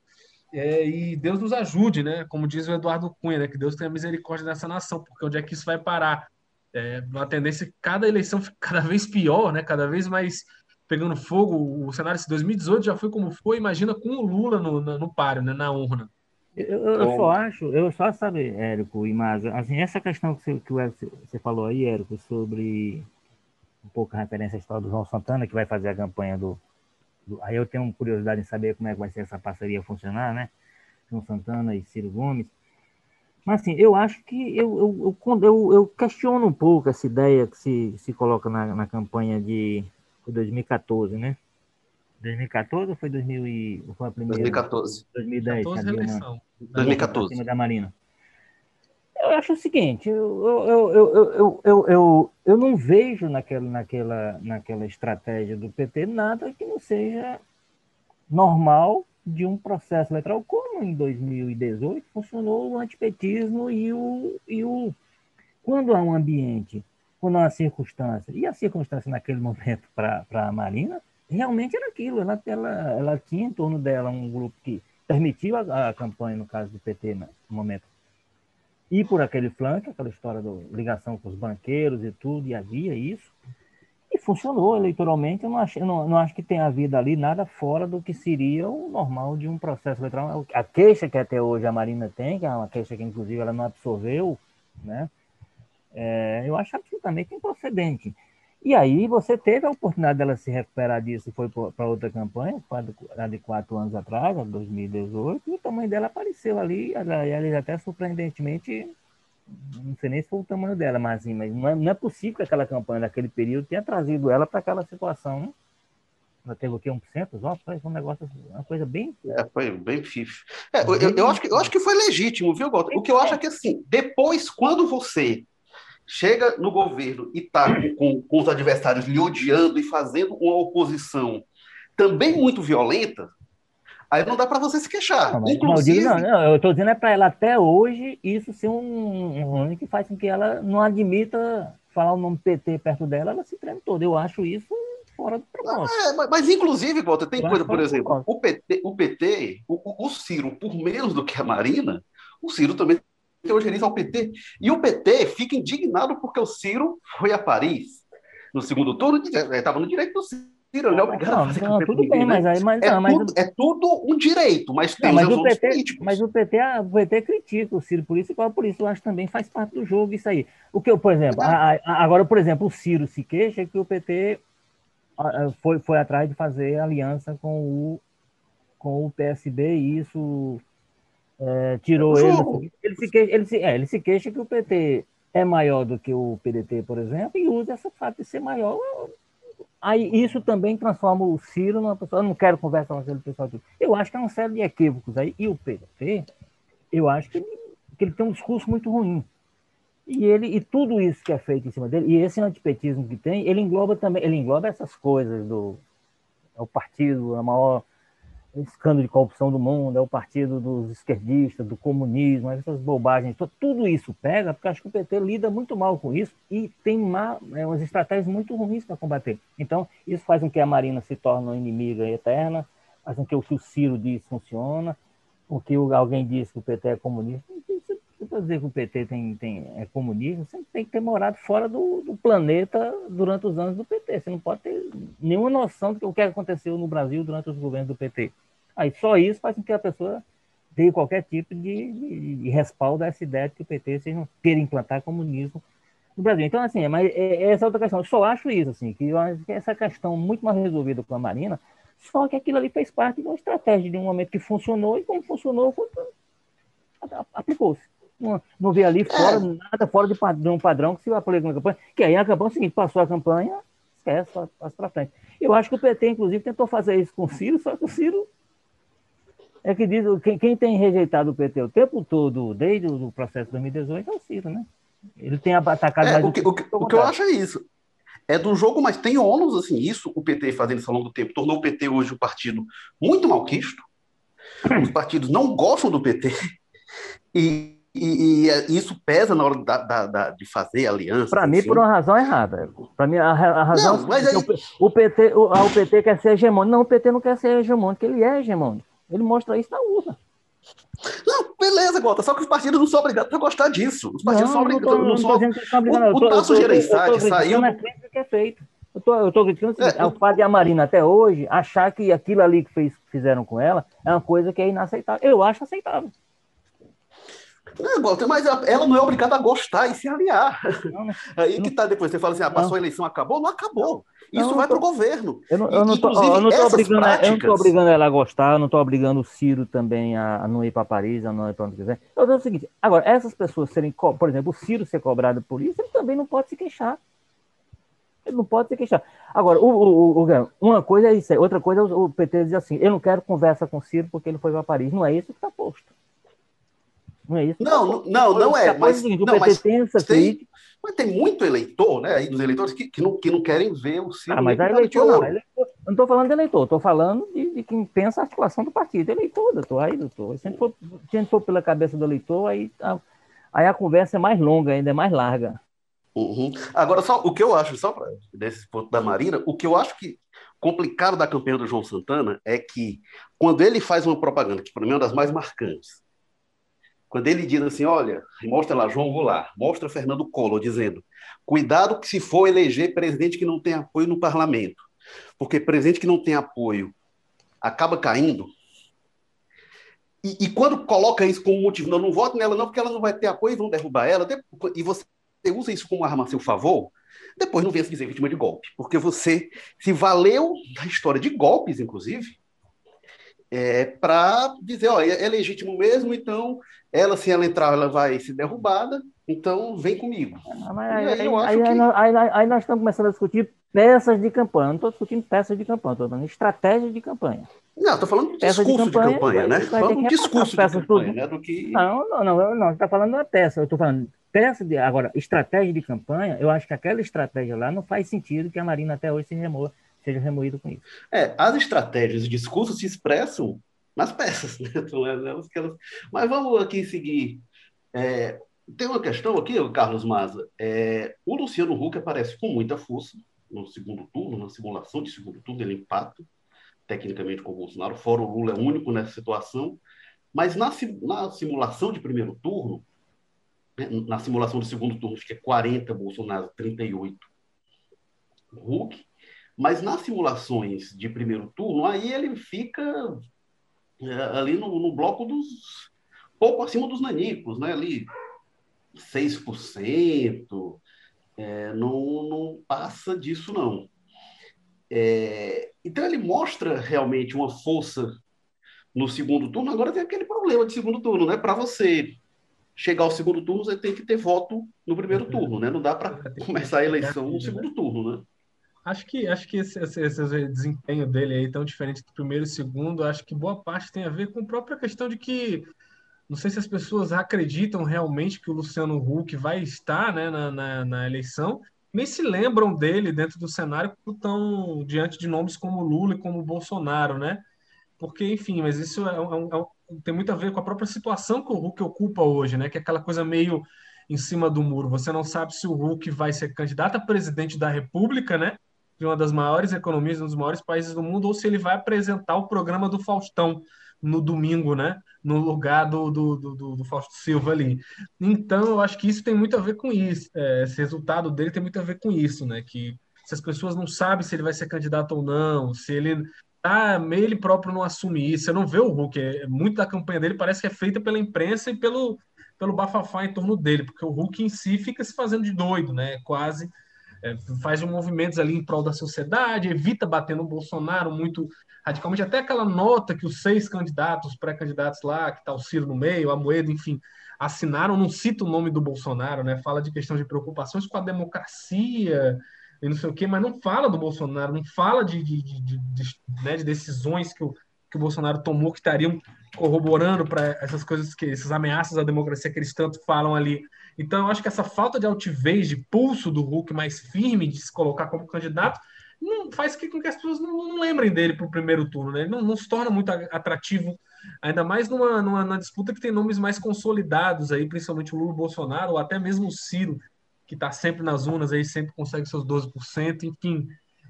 é, e Deus nos ajude, né? Como diz o Eduardo Cunha, né? que Deus tenha misericórdia dessa nação, porque onde é que isso vai parar? É uma tendência que cada eleição fica cada vez pior, né? cada vez mais pegando fogo. O cenário de 2018 já foi como foi, imagina com o Lula no, no, no páreo, né, na urna. Eu, eu só acho, eu só sabe, Érico e Maza, assim, essa questão que, você, que você falou aí, Érico, sobre um pouco a referência à história do João Santana, que vai fazer a campanha do, do, Aí eu tenho curiosidade em saber como é que vai ser essa parceria funcionar, né? João Santana e Ciro Gomes. Mas assim, eu acho que eu, eu, eu, eu questiono um pouco essa ideia que se, se coloca na, na campanha de foi 2014, né? 2014 ou foi 2000 e, foi a primeira? 2014. 2010. 14 eleição. 2014. da Marina. Eu acho o seguinte, eu, eu, eu, eu, eu, eu, eu não vejo naquela, naquela, naquela estratégia do PT nada que não seja normal de um processo eleitoral, como em 2018 funcionou o antipetismo e o, e o. Quando há um ambiente quando uma circunstância, e a circunstância naquele momento para a Marina, realmente era aquilo, ela, ela, ela tinha em torno dela um grupo que permitiu a, a campanha, no caso do PT, né, no momento, ir por aquele flanco, aquela história da ligação com os banqueiros e tudo, e havia isso, e funcionou eleitoralmente. Eu não acho, eu não, não acho que tenha havido ali nada fora do que seria o normal de um processo eleitoral. A queixa que até hoje a Marina tem, que é uma queixa que inclusive ela não absorveu, né? É, eu acho absolutamente improcedente. E aí você teve a oportunidade dela se recuperar disso e foi para outra campanha, a de quatro anos atrás, 2018, e o tamanho dela apareceu ali, aliás, até surpreendentemente, não sei nem se foi o tamanho dela, mas, assim, mas não, é, não é possível que aquela campanha daquele período tenha trazido ela para aquela situação. Ela teve o quê? 1% dos votos? Foi um negócio, uma coisa bem. É, foi bem fif. É, eu, eu, acho que, eu acho que foi legítimo, viu, Walter? O que eu acho é que, assim, depois, quando você chega no governo e está com, com, os adversários lhe odiando e fazendo uma oposição também muito violenta, aí não dá para você se queixar. Não, Inclusive... não, não, eu estou dizendo é para ela até hoje isso ser um ruim que faz com que ela não admita falar o nome PT perto dela, ela se treme toda. Eu acho isso fora do propósito. É, mas, mas, inclusive, Walter, tem eu coisa, por exemplo, o PT, o, PT o, o Ciro, por menos do que a Marina, o Ciro também eugeniza ao PT. E o PT fica indignado porque o Ciro foi a Paris no segundo turno, estava no direito do Ciro. Ele é obrigado não, a fazer não, tudo bem, mas, aí, mas, é, não, mas tudo, é tudo um direito, mas tem mas o PT, políticos. Mas o PT, o PT critica o Ciro por isso, e por isso eu acho que também faz parte do jogo isso aí. O que eu, por exemplo, a, a, agora, por exemplo, o Ciro se queixa que o PT foi, foi atrás de fazer aliança com o, com o PSB e isso é, tirou ele. Ele se, queixa, ele, se, é, ele se queixa que o PT é maior do que o PDT, por exemplo, e usa essa fato de ser maior. Aí isso também transforma o Ciro numa pessoa. Eu não quero conversar com aquele pessoal aqui. Eu acho que é uma série de equívocos aí. E o PDT, eu acho que ele, que ele tem um discurso muito ruim. E ele e tudo isso que é feito em cima dele, e esse antipetismo que tem, ele engloba também, ele engloba essas coisas do é o partido, a maior escândalo de corrupção do mundo, é o partido dos esquerdistas, do comunismo, essas bobagens, tudo isso pega, porque acho que o PT lida muito mal com isso e tem uma, é, umas estratégias muito ruins para combater. Então, isso faz com que a Marina se torne uma inimiga eterna, faz com que o que o Ciro diz funciona, o que alguém diz que o PT é comunista. Para dizer que o PT tem, tem, é comunismo, você tem que ter morado fora do, do, planeta durante os anos do PT. Você não pode ter nenhuma noção do que aconteceu no Brasil durante os governos do PT. Aí só isso faz com que a pessoa dê qualquer tipo de, de, de respaldo a essa ideia de que o PT seja queira implantar comunismo no Brasil. Então, assim, mas é, é essa outra questão. Eu só acho isso, assim, que, essa questão muito mais resolvida com a Marina, só que aquilo ali fez parte de uma estratégia, de um momento que funcionou, e como funcionou, aplicou-se. Não, não vê ali fora, é. nada fora de padrão, padrão que se aplica na campanha, que aí a campanha é o seguinte, passou a campanha, esquece, passa para frente. Eu acho que o PT, inclusive, tentou fazer isso com o Ciro, só que o Ciro é que diz quem, quem tem rejeitado o PT o tempo todo, desde o processo de 2018, é o Ciro, né? Ele tem atacado é, mais o que, o, que, o que eu acho é isso. É do jogo, mas tem ônus, assim, isso o PT fazendo isso ao longo do tempo, tornou o PT hoje um partido muito malquisto. Os partidos não gostam do PT. E, e, e isso pesa na hora da, da, da de fazer aliança. Para mim, assim. por uma razão errada. Para mim, a, a razão. Não, mas aí... o, o, PT, o, o PT quer ser hegemônico. Não, o PT não quer ser hegemônico, ele é hegemônico. Ele mostra isso na urna. Não, beleza, Gota, só que os partidos não são obrigados a gostar disso. Os partidos não, são obrigados. Não, não, não, o, o Tasso Gereissati saiu. É que é feito. Eu tô, eu tô criticando o, é, o fato de a Marina até hoje achar que aquilo ali que fez, fizeram com ela é uma coisa que é inaceitável. Eu acho aceitável. Não, mas ela não é obrigada a gostar e se aliar. Não, não, Aí que tá depois, você fala assim, ah, passou a eleição, acabou? Não acabou. Isso vai para o governo. Eu não estou obrigando, práticas... obrigando ela a gostar, eu não estou obrigando o Ciro também a, a não ir para Paris, a não ir para onde quiser. Eu digo o seguinte, agora, essas pessoas serem, por exemplo, o Ciro ser cobrado por isso, ele também não pode se queixar. Ele não pode se queixar. Agora, o, o, o, uma coisa é isso, outra coisa é o PT diz assim, eu não quero conversa com o Ciro porque ele foi para Paris. Não é isso que está posto. Não é isso? Não, não, não, é. Mas, não, mas, tem, mas tem muito eleitor, né? Aí dos eleitores que, que, não, que não querem ver o Ciro. Ah, mas eleitor, não, eleitor, não estou falando de eleitor, estou falando de, de, quem pensa a articulação do partido. Eleitor, doutor, aí, doutor. Se a gente for, se a gente for pela cabeça do eleitor, aí a, aí a conversa é mais longa, ainda é mais larga. Uhum. Agora, só o que eu acho, só para desse ponto da Marina, o que eu acho que complicado da campanha do João Santana é que quando ele faz uma propaganda, que para mim é uma das mais marcantes, quando ele diz assim, olha, mostra lá João Goulart, mostra Fernando Collor dizendo, cuidado que se for eleger presidente que não tem apoio no parlamento, porque presidente que não tem apoio acaba caindo. E, e quando coloca isso como motivo, não, não voto nela não, porque ela não vai ter apoio e vão derrubar ela, e você usa isso como arma a seu favor, depois não venha se dizer vítima de golpe, porque você se valeu da história de golpes, inclusive, é, para dizer, ó, é, é legítimo mesmo, então ela, se ela entrar, ela vai ser derrubada, então vem comigo. aí, aí, aí, aí, nós estamos começando a discutir peças de campanha. Não estou discutindo peças de campanha, estou falando estratégia de campanha. Não, estou falando de discurso de campanha, de campanha né? Falando discurso de campanha, né? Do que... Não, não, não, não, está falando da peça. Eu estou falando peça de. Agora, estratégia de campanha, eu acho que aquela estratégia lá não faz sentido que a Marina até hoje se remova, seja remoído com isso. É, as estratégias, os discursos se expressam nas peças, né? Mas vamos aqui seguir. É, tem uma questão aqui, Carlos Maza. É, o Luciano Huck aparece com muita força no segundo turno, na simulação de segundo turno, ele empata tecnicamente com o Bolsonaro, fora o Lula é único nessa situação. Mas na, na simulação de primeiro turno, né, na simulação do segundo turno, que é 40 Bolsonaro, 38 Huck, mas nas simulações de primeiro turno, aí ele fica é, ali no, no, bloco dos pouco acima dos nanicos, né? Ali 6%, é, não, não passa disso não. É, então ele mostra realmente uma força no segundo turno. Agora tem aquele problema de segundo turno, né? Para você chegar ao segundo turno, você tem que ter voto no primeiro turno, né? Não dá para começar a eleição no segundo turno, né? Acho que, acho que esse, esse, esse, desempenho dele aí tão diferente do primeiro e segundo, acho que boa parte tem a ver com a própria questão de que não sei se as pessoas acreditam realmente que o Luciano Huck vai estar né, na, na, na eleição, nem se lembram dele dentro do cenário estão diante de nomes como Lula e como Bolsonaro, né? Porque, enfim, mas isso é, é, é, tem muito a ver com a própria situação que o Huck ocupa hoje, né? Que é aquela coisa meio em cima do muro. Você não sabe se o Huck vai ser candidato a presidente da República, né? De uma das maiores economias, um dos maiores países do mundo, ou se ele vai apresentar o programa do Faustão no domingo, né? No lugar do, do, do, do Fausto Silva ali. Então, eu acho que isso tem muito a ver com isso. É, esse resultado dele tem muito a ver com isso, né? Que se as pessoas não sabem se ele vai ser candidato ou não, se ele ah, ele próprio não assume isso. Você não vê o Hulk. É, muito da campanha dele parece que é feita pela imprensa e pelo, pelo bafafá em torno dele, porque o Hulk em si fica se fazendo de doido, né? Quase é, faz movimentos ali em prol da sociedade, evita bater no Bolsonaro muito radicalmente. Até aquela nota que os seis candidatos, pré-candidatos lá, que está o Ciro no meio, a Moeda, enfim, assinaram, não cita o nome do Bolsonaro, né? Fala de questão de preocupações com a democracia, e não sei o quê, mas não fala do Bolsonaro, não fala de, de, de, de, né, de decisões que o, que o Bolsonaro tomou que estariam corroborando para essas coisas, que essas ameaças à democracia que eles tanto falam ali. Então, eu acho que essa falta de altivez, de pulso do Hulk mais firme de se colocar como candidato, não faz com que as pessoas não, não lembrem dele para o primeiro turno. Né? Ele não, não, se torna muito atrativo, ainda mais numa, numa, numa, disputa que tem nomes mais consolidados, aí, principalmente o Lula Bolsonaro, ou até mesmo o Ciro, que está sempre nas urnas, aí sempre consegue seus 12%, enfim.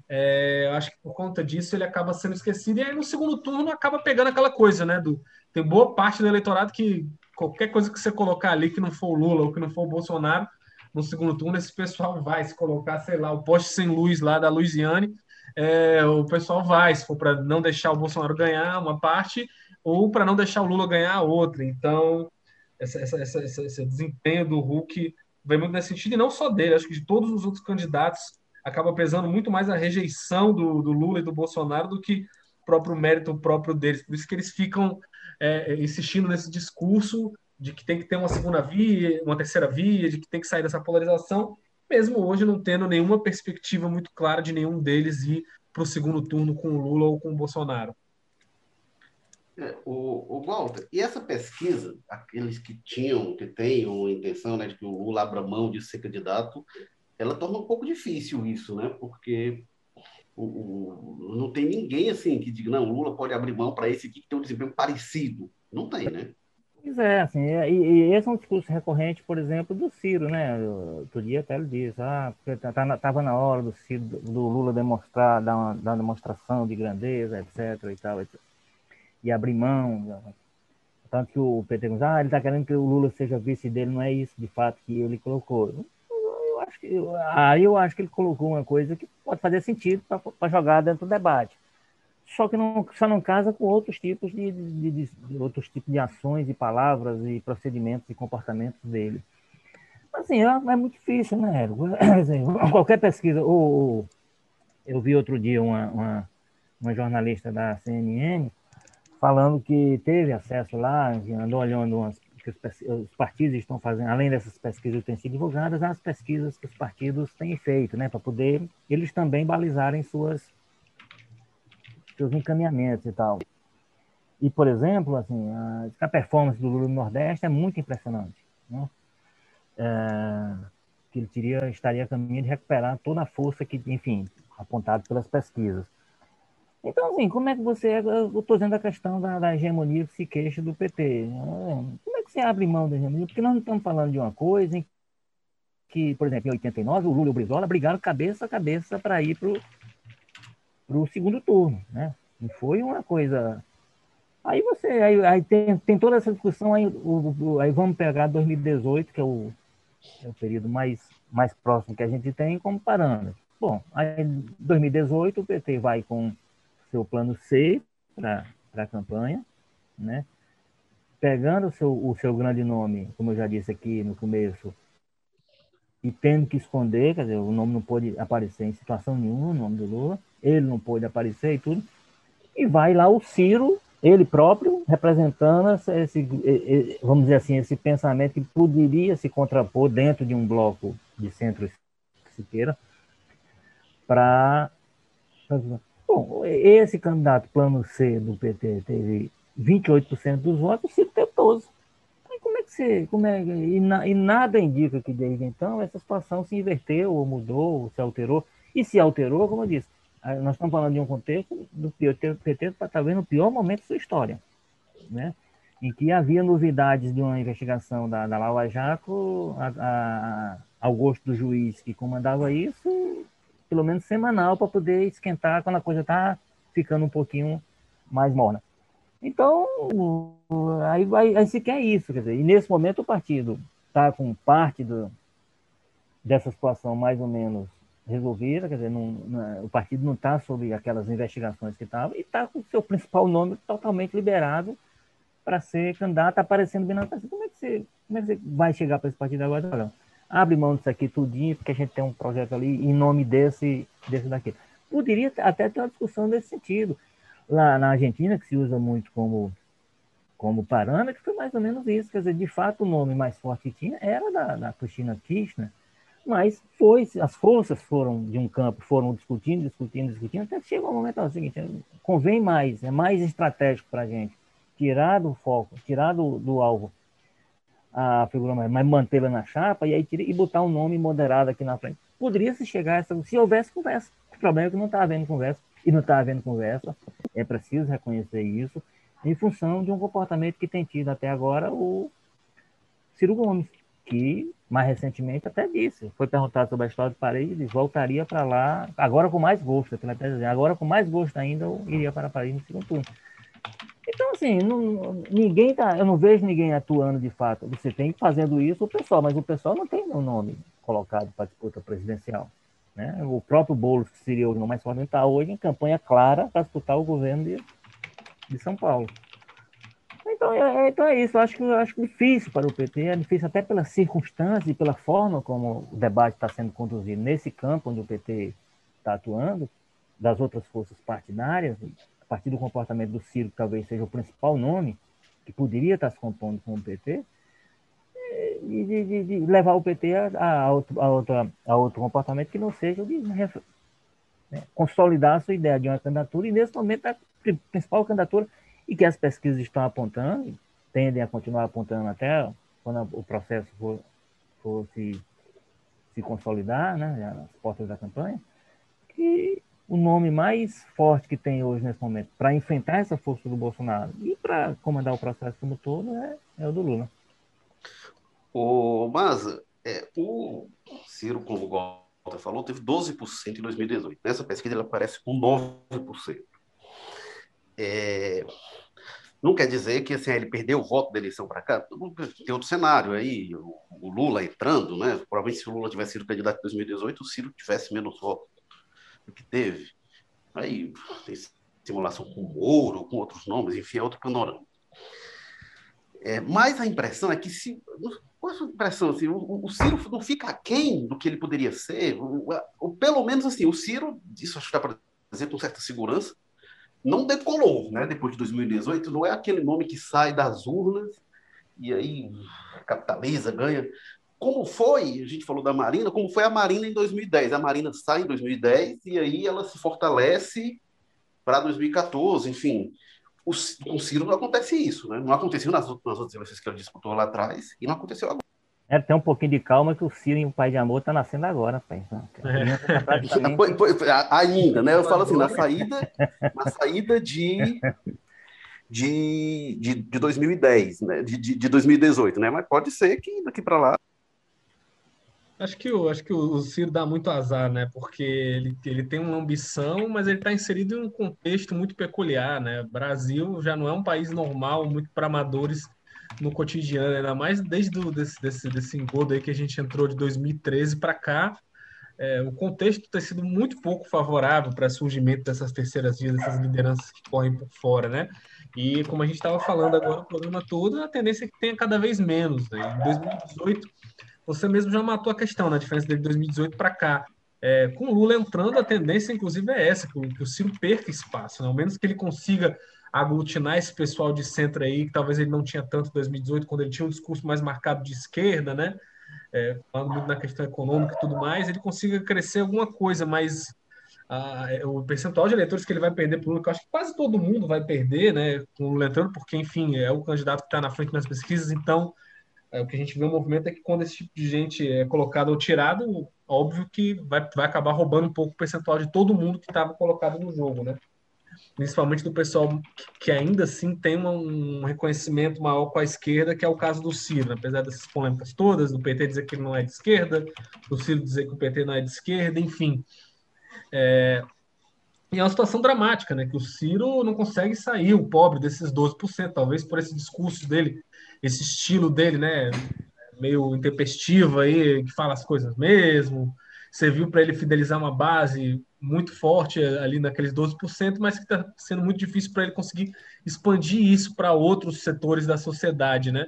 É, acho que por conta disso ele acaba sendo esquecido, e aí no segundo turno acaba pegando aquela coisa, né? Do, tem boa parte do eleitorado que qualquer coisa que você colocar ali que não for o Lula ou que não for o Bolsonaro, no segundo turno esse pessoal vai se colocar, sei lá, o poste sem luz lá da Luiziane, é, o pessoal vai, se for para não deixar o Bolsonaro ganhar uma parte, ou para não deixar o Lula ganhar outra. Então, essa, essa, essa, esse desempenho do Hulk vai muito nesse sentido, e não só dele, acho que de todos os outros candidatos acaba pesando muito mais a rejeição do, do Lula e do Bolsonaro do que o próprio mérito próprio deles. Por isso que eles ficam é, insistindo nesse discurso de que tem que ter uma segunda via, uma terceira via, de que tem que sair dessa polarização, mesmo hoje não tendo nenhuma perspectiva muito clara de nenhum deles ir para o segundo turno com o Lula ou com o Bolsonaro. É, o, o Walter, e essa pesquisa, aqueles que tinham, que têm a intenção né, de que o Lula abra mão de ser candidato, ela torna um pouco difícil isso, né? Porque o, o, não tem ninguém assim que diga, não, Lula pode abrir mão para esse aqui que tem um desempenho parecido. Não tem, né? Pois é, assim, e, e, esse é um discurso recorrente, por exemplo, do Ciro, né? Outro dia até ele disse, ah, estava tá, tá na hora do, Ciro, do Lula demonstrar, dar uma, dar uma demonstração de grandeza, etc. e tal, etc. e abrir mão. Tanto que o PT diz, ah, ele está querendo que o Lula seja vice dele, não é isso de fato que ele colocou. Acho que, aí eu acho que ele colocou uma coisa que pode fazer sentido para jogar dentro do debate só que não, só não casa com outros tipos de, de, de, de, outros tipos de ações e palavras e procedimentos e comportamentos dele. Assim, é, é muito difícil, né, Érico? Qualquer pesquisa, ou, eu vi outro dia uma, uma, uma, jornalista da CNN falando que teve acesso lá, andou olhando umas, que os, os, partidos estão fazendo, além dessas pesquisas que têm sido divulgadas, as pesquisas que os partidos têm feito, né, para poder eles também balizarem suas seus encaminhamentos e tal. E, por exemplo, assim, a, performance do Lula no Nordeste é muito impressionante. Né? É, que ele teria, estaria a caminho de recuperar toda a força que, enfim, apontado pelas pesquisas. Então, assim, como é que você. Eu estou dizendo a questão da, da, hegemonia que se queixa do PT. Você abre mão da hegemonia? Porque nós não estamos falando de uma coisa em que, por exemplo, em 89, o Lula e o Brizola brigaram cabeça a cabeça para ir para o segundo turno, né? Não foi uma coisa. Aí você, aí, aí tem, tem toda essa discussão aí, o, o, aí vamos pegar 2018, que é o, é o período mais, mais próximo que a gente tem como parâmetro. Bom, aí em 2018 o PT vai com seu plano C para a campanha, né? Pegando o seu, o seu grande nome, como eu já disse aqui no começo, e tendo que esconder, quer dizer, o nome não pôde aparecer em situação nenhuma, o nome do Lula, ele não pôde aparecer e tudo, e vai lá o Ciro, ele próprio, representando esse, vamos dizer assim, esse pensamento que poderia se contrapor dentro de um bloco de centro queira, para... Bom, esse candidato plano C do PT teve 28% dos votos, o Ciro teve 12% como é que você. Como é, e, na, e, nada indica que desde então essa situação se inverteu, ou mudou, ou se alterou. E se alterou, como eu disse, nós estamos falando de um contexto do PT talvez no pior momento da sua história, né? em que havia novidades de uma investigação da, da Lava a, a, ao gosto do juiz que comandava isso, pelo menos semanal, para poder esquentar quando a coisa está ficando um pouquinho mais morna. Então, aí, aí, aí se quer isso, quer dizer, e nesse momento o partido está com parte do, dessa situação mais ou menos resolvida, quer dizer, não, não, o partido não está sob aquelas investigações que estavam, e está com o seu principal nome totalmente liberado para ser candidato, aparecendo bem na taça. Como é que você, como é que você vai chegar para esse partido agora? Olha, abre mão disso aqui tudinho, porque a gente tem um projeto ali em nome desse, desse daqui. Poderia até ter uma discussão nesse sentido lá na Argentina, que se usa muito como, como parâmetro, foi mais ou menos isso. Quer dizer, de fato, o nome mais forte que tinha era da, da Cristina Kirchner, mas foi, as forças foram de um campo, foram discutindo, discutindo, discutindo, até chegou um momento é seguinte, convém mais, é mais estratégico para a gente tirar do foco, tirar do, do alvo a figura mais, mas mantê-la na chapa e aí tira, e botar um nome moderado aqui na frente. Poderia se chegar a essa, se houvesse conversa. O problema é que não está havendo conversa e não está havendo conversa. É preciso reconhecer isso em função de um comportamento que tem tido até agora o Ciro Gomes, que mais recentemente até disse, foi perguntado sobre a história de Paris e voltaria para lá, agora com mais gosto, agora com mais gosto ainda eu iria para Paris no segundo turno. Então, assim, não, ninguém tá, eu não vejo ninguém atuando de fato. Você tem fazendo isso o pessoal, mas o pessoal não tem o nome colocado para disputa presidencial. Né? O próprio Boulos, que seria o mais forte, está hoje em campanha clara para disputar o governo de, de São Paulo. Então é, é, então é isso, eu acho, eu acho difícil para o PT, é difícil até pelas circunstâncias e pela forma como o debate está sendo conduzido nesse campo onde o PT está atuando, das outras forças partidárias, a partir do comportamento do Ciro, que talvez seja o principal nome que poderia estar se compondo com o PT, de, de, de levar o PT a, a, outro, a, outra, a outro comportamento que não seja de né, consolidar a sua ideia de uma candidatura, e nesse momento a principal candidatura, e que as pesquisas estão apontando, tendem a continuar apontando até quando o processo for, for se, se consolidar, né, nas portas da campanha, que o nome mais forte que tem hoje nesse momento para enfrentar essa força do Bolsonaro e para comandar o processo como todo é, é o do Lula. O Maza, é, o Ciro, como o Walter falou, teve 12% em 2018. Nessa pesquisa ele aparece com 9%. É, não quer dizer que assim, ele perdeu o voto da eleição para cá. Tem outro cenário aí, o, o, Lula entrando, né? Provavelmente se o Lula tivesse sido candidato em 2018, o Ciro tivesse menos votos do que teve. Aí tem simulação com o Moro, com outros nomes, enfim, é outro panorama. É, mas a impressão é que se. Qual a impressão? Assim, o, o, Ciro não fica aquém do que ele poderia ser. Ou pelo menos assim, o Ciro, isso acho que dá para dizer com certa segurança, não decolou, né? Depois de 2018, não é aquele nome que sai das urnas e aí capitaliza, ganha. Como foi, a gente falou da Marina, como foi a Marina em 2010? A Marina sai em 2010 e aí ela se fortalece para 2014, enfim. O, com o Ciro não acontece isso, né? Não aconteceu nas, nas outras eleições que ele disputou lá atrás e não aconteceu agora. É, tem um pouquinho de calma que o Ciro e o Pai de Amor tá nascendo agora, pai. É. Praticamente... Ainda, né? Eu falo assim, na saída, na saída de, de, de, de 2010, né? De, de, de 2018, né? Mas pode ser que daqui para lá Acho que, o, acho que o Ciro dá muito azar, né? Porque ele, ele tem uma ambição, mas ele está inserido em um contexto muito peculiar, né? Brasil já não é um país normal, muito para amadores no cotidiano, ainda mais desde do, desse, desse, desse engodo aí que a gente entrou de 2013 para cá, é, o contexto tem sido muito pouco favorável para surgimento dessas terceiras vias, dessas lideranças que correm por fora, né? E como a gente estava falando agora o programa todo, a tendência é que tenha cada vez menos. Né? Em 2018, você mesmo já matou a questão, na né? diferença de 2018 para cá. É, com o Lula entrando, a tendência, inclusive, é essa, que o, que o Ciro perca espaço, né? ao menos que ele consiga aglutinar esse pessoal de centro aí, que talvez ele não tinha tanto em 2018, quando ele tinha um discurso mais marcado de esquerda, né? É, falando muito na questão econômica e tudo mais, ele consiga crescer alguma coisa, mas a, é, o percentual de eleitores que ele vai perder para o Lula, que eu acho que quase todo mundo vai perder, né? Com o Lula entrando, porque, enfim, é o candidato que está na frente nas pesquisas, então é, o que a gente vê no movimento é que quando esse tipo de gente é colocado ou tirado, óbvio que vai, vai acabar roubando um pouco o percentual de todo mundo que estava colocado no jogo, né? principalmente do pessoal que ainda assim tem um reconhecimento maior com a esquerda, que é o caso do Ciro, apesar dessas polêmicas todas, do PT dizer que ele não é de esquerda, do Ciro dizer que o PT não é de esquerda, enfim. É... E é uma situação dramática, né? Que o Ciro não consegue sair, o pobre, desses 12%, talvez por esse discurso dele, esse estilo dele, né? Meio intempestivo aí, que fala as coisas mesmo, serviu para ele fidelizar uma base muito forte ali naqueles 12%, mas que está sendo muito difícil para ele conseguir expandir isso para outros setores da sociedade, né?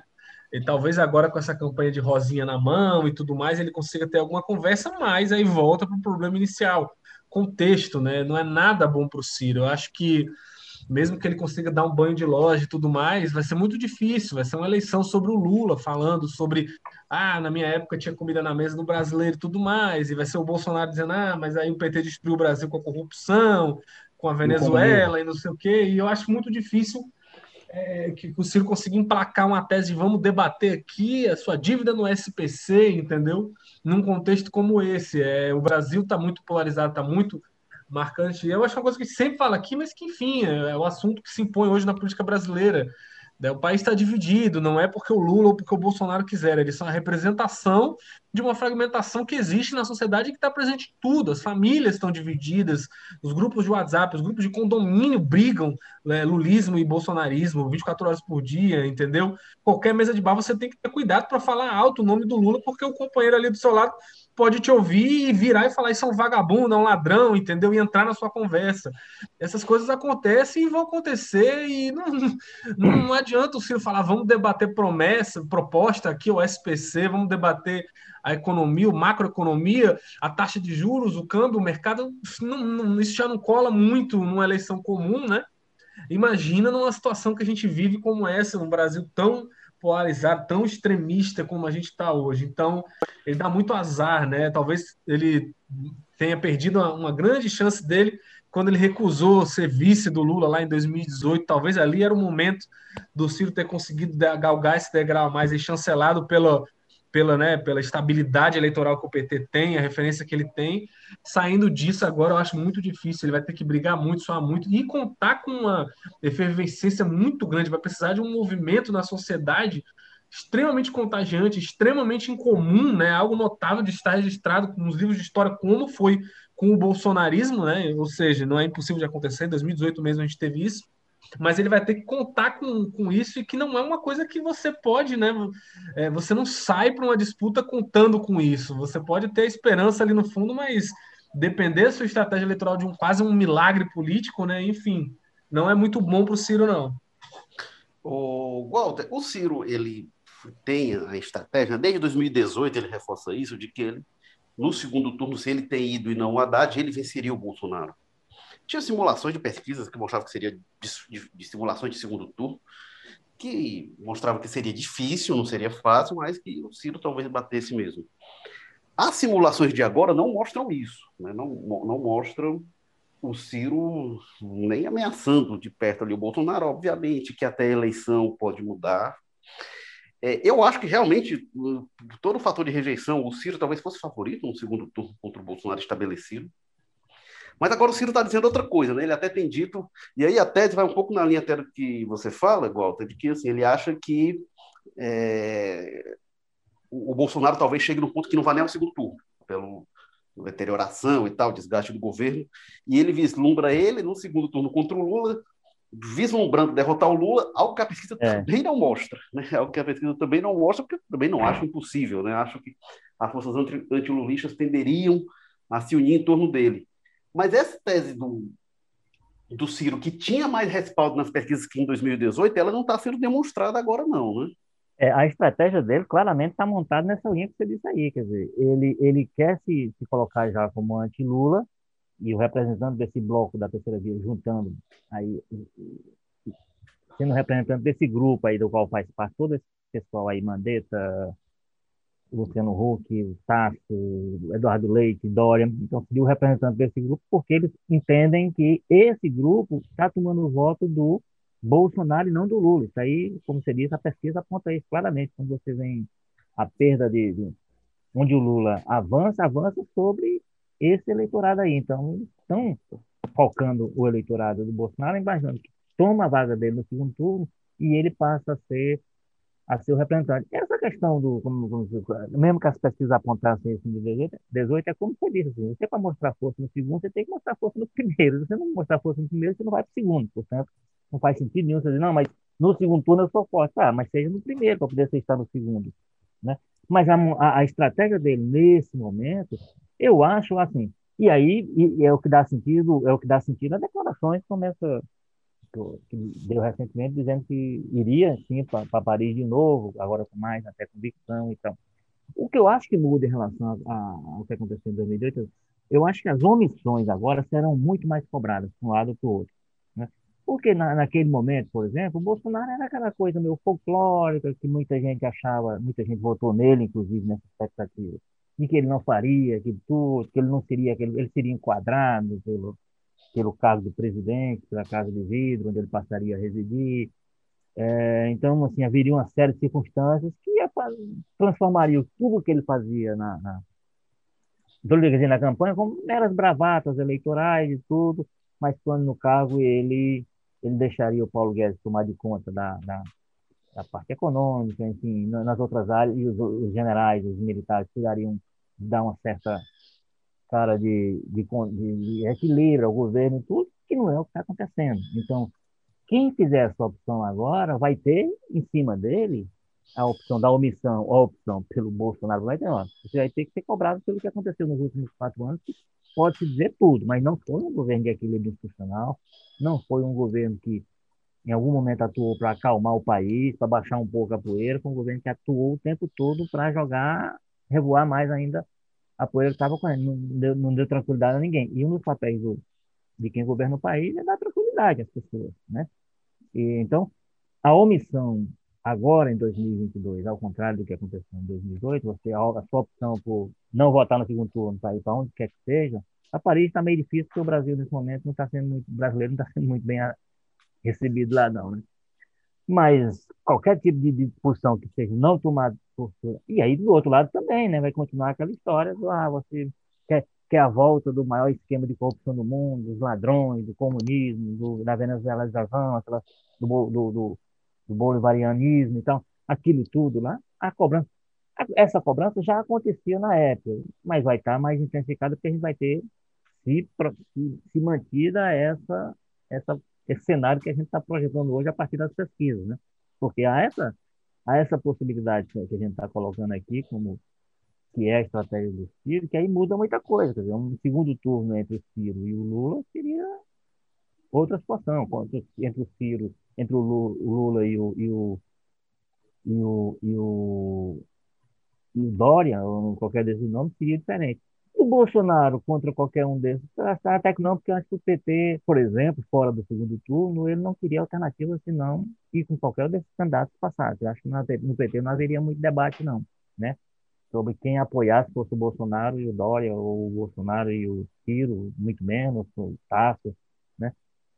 E talvez agora com essa campanha de Rosinha na mão e tudo mais, ele consiga ter alguma conversa, mas aí volta para o problema inicial. Contexto, né? Não é nada bom para o Ciro. Eu acho que mesmo que ele consiga dar um banho de loja e tudo mais, vai ser muito difícil. Vai ser uma eleição sobre o Lula, falando sobre, ah, na minha época tinha comida na mesa do brasileiro e tudo mais, e vai ser o Bolsonaro dizendo, ah, mas aí o PT destruiu o Brasil com a corrupção, com a Venezuela e não sei o quê, e eu acho muito difícil é, que o Ciro consiga emplacar uma tese de vamos debater aqui a sua dívida no SPC, entendeu? Num contexto como esse. É, o Brasil está muito polarizado, está muito marcante. Eu acho uma coisa que sempre fala aqui, mas que, enfim, é, é o assunto que se impõe hoje na política brasileira. Né? O país está dividido, não é porque o Lula ou porque o Bolsonaro quiseram, eles são a representação de uma fragmentação que existe na sociedade e que está presente em tudo. As famílias estão divididas, os grupos de WhatsApp, os grupos de condomínio brigam, né? lulismo e bolsonarismo 24 horas por dia, entendeu? Qualquer mesa de bar você tem que ter cuidado para falar alto o nome do Lula, porque o companheiro ali do seu lado pode te ouvir e virar e falar isso é um vagabundo, é um ladrão, entendeu? E entrar na sua conversa. Essas coisas acontecem e vão acontecer e não, não, não adianta o Ciro falar, vamos debater promessa, proposta aqui, o SPC, vamos debater a economia, o macroeconomia, a taxa de juros, o câmbio, o mercado, não, não, isso já não cola muito numa eleição comum, né? Imagina numa situação que a gente vive como essa, no Brasil tão polarizado, tão extremista como a gente está hoje. Então, ele dá muito azar, né? Talvez ele tenha perdido uma, uma, grande chance dele quando ele recusou ser vice do Lula lá em 2018. Talvez ali era o momento do Ciro ter conseguido galgar esse degrau mais e chancelado pela, pela, né, pela estabilidade eleitoral que o PT tem, a referência que ele tem. Saindo disso agora, eu acho muito difícil. Ele vai ter que brigar muito, soar muito e contar com uma efervescência muito grande. Vai precisar de um movimento na sociedade extremamente contagiante, extremamente incomum, né? Algo notável de estar registrado nos livros de história, como foi com o bolsonarismo, né? Ou seja, não é impossível de acontecer. Em 2018 mesmo a gente teve isso mas ele vai ter que contar com, com isso e que não é uma coisa que você pode, né? É, você não sai para uma disputa contando com isso. Você pode ter esperança ali no fundo, mas depender da sua estratégia eleitoral de um quase um milagre político, né? Enfim, não é muito bom para o Ciro, não. O Walter, o Ciro ele tem a estratégia, desde 2018 ele reforça isso, de que ele, no segundo turno, se ele tem ido e não o Haddad, ele venceria o Bolsonaro. Tinha simulações de pesquisas que mostravam que seria de, de, simulações de segundo turno, que mostrava que seria difícil, não seria fácil, mas que o Ciro talvez batesse mesmo. As simulações de agora não mostram isso, né? não, não mostram o Ciro nem ameaçando de perto ali o Bolsonaro, obviamente que até a eleição pode mudar. É, eu acho que realmente, todo o fator de rejeição, o Ciro talvez fosse favorito no segundo turno contra o Bolsonaro estabelecido. Mas agora o Ciro está dizendo outra coisa, né? Ele até tem dito, e aí a tese vai um pouco na linha até do que você fala, Walter, de que assim, ele acha que é, o, o, Bolsonaro talvez chegue no ponto que não vai nem ao segundo turno, pelo deterioração e tal, desgaste do governo, e ele vislumbra ele no segundo turno contra o Lula, vislumbrando derrotar o Lula, algo que a pesquisa é. também não mostra, né? Algo que a pesquisa também não mostra, porque também não acho impossível, né? Acho que as forças anti-lulistas tenderiam a se unir em torno dele. Mas essa tese do, do Ciro, que tinha mais respaldo nas pesquisas que em 2018, ela não está sendo demonstrada agora, não, né? É, a estratégia dele claramente está montada nessa linha que você disse aí, quer dizer, ele, ele quer se, se colocar já como anti-Lula, e o representante desse bloco da terceira via, juntando aí, sendo representante desse grupo aí do qual faz parte todo esse pessoal aí, Mandetta, Luciano Huck, Tasso, Eduardo Leite, Dória, então seria o representante desse grupo, porque eles entendem que esse grupo está tomando o voto do Bolsonaro e não do Lula. Isso aí, como você disse, a pesquisa aponta isso claramente. Quando você vem a perda de, de onde o Lula avança, avança sobre esse eleitorado aí. Então, estão focando o eleitorado do Bolsonaro, imaginando que toma a vaga dele no segundo turno e ele passa a ser a ser o representante. Essa questão do, como, como, mesmo que as pesquisas apontassem isso em 18, é como você disse, assim, você para mostrar força no segundo, você tem que mostrar força no primeiro. Se você não mostrar força no primeiro, você não vai para o segundo. Portanto, não faz sentido nenhum você dizer, não, mas no segundo turno eu sou forte. Ah, mas seja no primeiro para poder você estar no segundo. Né? Mas a, a, a, estratégia dele nesse momento, eu acho assim, e aí e, e é o que dá sentido, é o que dá sentido às declarações como que deu recentemente, dizendo que iria sim para Paris de novo, agora com mais até convicção e tal. O que eu acho que muda em relação a, ao que aconteceu em 2008, eu acho que as omissões agora serão muito mais cobradas de um lado para o outro. Né? Porque na, naquele momento, por exemplo, o Bolsonaro era aquela coisa meio folclórica que muita gente achava, muita gente votou nele, inclusive, nessa expectativa, de que ele não faria aquilo tudo, que ele não seria, que ele, ele seria enquadrado pelo, pelo cargo do presidente, pela Casa de Vidro, onde ele passaria a residir. É, então, assim, haveria uma série de circunstâncias que transformariam tudo o que ele fazia na, na, na campanha como meras bravatas eleitorais e tudo, mas quando no cargo ele, ele deixaria o Paulo Guedes tomar de conta da, da, da parte econômica, enfim, nas outras áreas, e os, os generais, os militares, precisariam dar uma certa cara de, de, de equilíbrio ao governo e tudo, que não é o que está acontecendo. Então, quem fizer essa opção agora vai ter em cima dele a opção da omissão, a opção pelo Bolsonaro, vai ter, ó, você vai ter que ser cobrado pelo que aconteceu nos últimos quatro anos, que pode-se dizer tudo, mas não foi um governo de equilíbrio institucional, não foi um governo que em algum momento atuou para acalmar o país, para baixar um pouco a poeira, foi um governo que atuou o tempo todo para jogar, revoar mais ainda a poeira estava correndo, não deu, não deu tranquilidade a ninguém. E um dos papéis do, de quem governa o país é dar tranquilidade às pessoas, né? E, então, a omissão agora em 2022, ao contrário do que aconteceu em 2018, você a sua opção por não votar no segundo turno para ir para onde quer que seja, a Paris está meio difícil porque o Brasil nesse momento não está sendo muito brasileiro não está sendo muito bem recebido lá não, né? Mas qualquer tipo de discussão que seja não tomada postura. E aí, do outro lado também, né? Vai continuar aquela história do, ah, você quer, quer a volta do maior esquema de corrupção do mundo, dos ladrões, do comunismo, do, da venezuelização, aquela, do, do, do, do bolivarianismo e tal, aquilo tudo lá, a cobrança. Essa cobrança já acontecia na época, mas vai estar mais intensificada porque a gente vai ter se, se, se mantida essa, essa, esse cenário que a gente está projetando hoje a partir das pesquisas, né? Porque há essa, há essa possibilidade que a gente está colocando aqui como que é a estratégia do Ciro, que aí muda muita coisa. Quer dizer, um segundo turno entre o Ciro e o Lula seria outra situação. Entre o Ciro, entre o Lula e o, e o, e o, e o, e o Dória, ou qualquer desses nomes, seria diferente. O Bolsonaro contra qualquer um desses, até que não, porque antes do PT, por exemplo, fora do segundo turno, ele não queria alternativa senão ir com qualquer desses candidatos passados. Eu acho que no PT não haveria muito debate, não, né? Sobre quem apoiasse fosse o Bolsonaro e o Dória, ou o Bolsonaro e o Ciro, muito menos, o Tasso, né?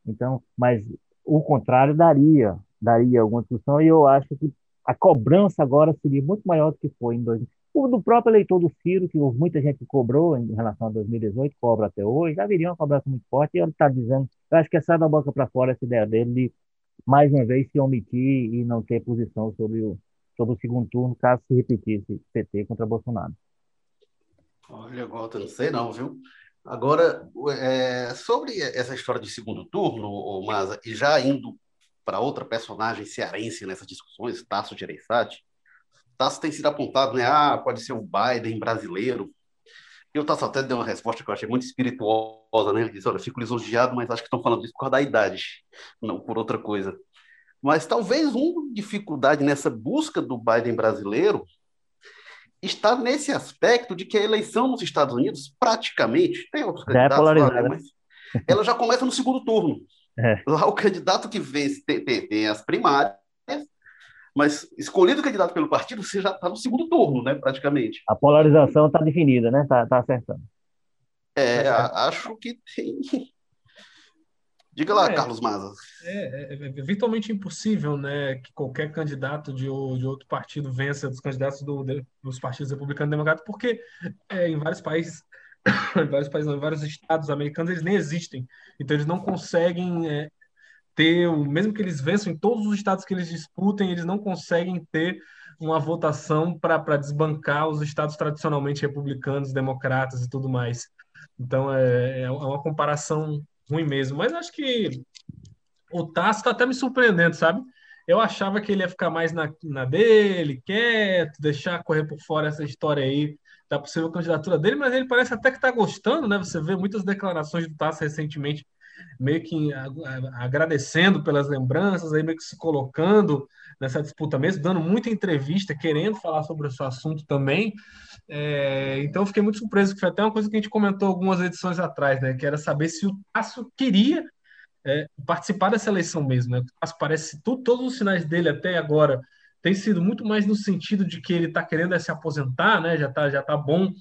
Então, mas o contrário daria, daria alguma discussão, e eu acho que a cobrança agora seria muito maior do que foi em 2000. O do próprio eleitor do Ciro, que muita gente cobrou em relação a 2018, cobra até hoje, já viria uma cobrança muito forte, e ele está dizendo, eu acho que é só da boca para fora essa ideia dele de, mais uma vez, se omitir e não ter posição sobre o, sobre o segundo turno, caso se repetisse PT contra Bolsonaro. Olha, Walter, não sei não, viu? Agora, é, sobre essa história de segundo turno, mas e já indo para outra personagem cearense nessas discussões, Tasso Gereissati, Tasso tem sido apontado, né? Ah, pode ser o Biden brasileiro. E o Tasso até deu uma resposta que eu achei muito espirituosa, né? Ele disse, olha, fico lisonjeado, mas acho que estão falando isso por causa da idade, não por outra coisa. Mas talvez uma dificuldade nessa busca do Biden brasileiro está nesse aspecto de que a eleição nos Estados Unidos, praticamente, tem outros é candidatos, é lá, mas ela já começa no segundo turno. É. Lá o candidato que vence tem, tem, tem as primárias, mas escolhido o candidato pelo partido, você já está no segundo turno, né, praticamente. A polarização está definida, né? Está tá acertando. É, tá acho que tem. Diga lá, é, Carlos Maza. É, é, é, virtualmente impossível né, que qualquer candidato de, de outro partido vença dos candidatos do, dos partidos republicano e democrata, porque é, em vários países, em vários países, não, em vários estados americanos, eles nem existem. Então, eles não conseguem é, ter, mesmo que eles vençam em todos os estados que eles disputem, eles não conseguem ter uma votação para desbancar os estados tradicionalmente republicanos, democratas e tudo mais. Então é, é uma comparação ruim mesmo. Mas acho que o Tasso está até me surpreendendo, sabe? Eu achava que ele ia ficar mais na, na dele, quieto, deixar correr por fora essa história aí da possível candidatura dele, mas ele parece até que está gostando, né? Você vê muitas declarações do Tasso recentemente meio que agradecendo pelas lembranças, aí meio que se colocando nessa disputa mesmo, dando muita entrevista, querendo falar sobre esse assunto também. É, então, fiquei muito surpreso, que foi até uma coisa que a gente comentou algumas edições atrás, né? Que era saber se o Tasso queria é, participar dessa eleição mesmo, né? O parece, tu, todos os sinais dele até agora tem sido muito mais no sentido de que ele está querendo é se aposentar, né? Já está já tá bom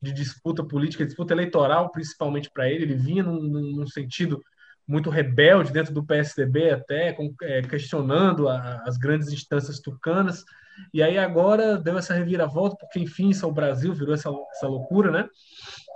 de disputa política, disputa eleitoral, principalmente para ele. Ele vinha num, num, sentido muito rebelde dentro do PSDB, até com, é, questionando a, as grandes instâncias tucanas. E aí agora deu essa reviravolta, porque enfim, é o Brasil, virou essa, essa loucura, né?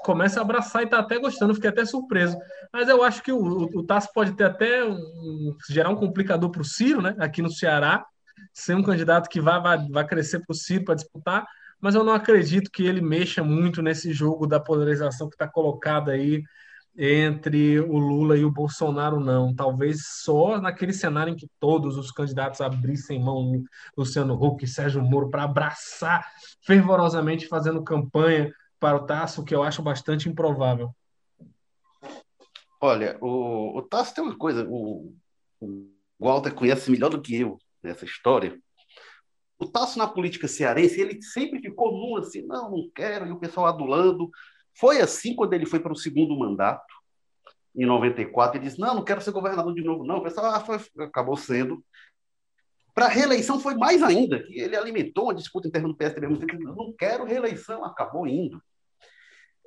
Começa a abraçar e tá até gostando, fiquei até surpreso. Mas eu acho que o, o, o Tasso pode ter até um, gerar um complicador para o Ciro, né? Aqui no Ceará, ser um candidato que vai, vai, vai crescer para o Ciro para disputar, mas eu não acredito que ele mexa muito nesse jogo da polarização que está colocada aí entre o Lula e o Bolsonaro, não. Talvez só naquele cenário em que todos os candidatos abrissem mão, Luciano Huck, Sérgio Moro, para abraçar fervorosamente fazendo campanha para o Tasso, que eu acho bastante improvável. Olha, o, o Tasso tem uma coisa, o, o Walter conhece melhor do que eu nessa história. O Tasso na política cearense, ele sempre ficou num assim, não, não quero, e o pessoal adulando, foi assim quando ele foi para o segundo mandato, em 94, ele disse: Não, não quero ser governador de novo, não. O pessoal ah, foi, acabou sendo. Para a reeleição foi mais ainda, que ele alimentou uma disputa interna do PSDB. Não quero reeleição, acabou indo.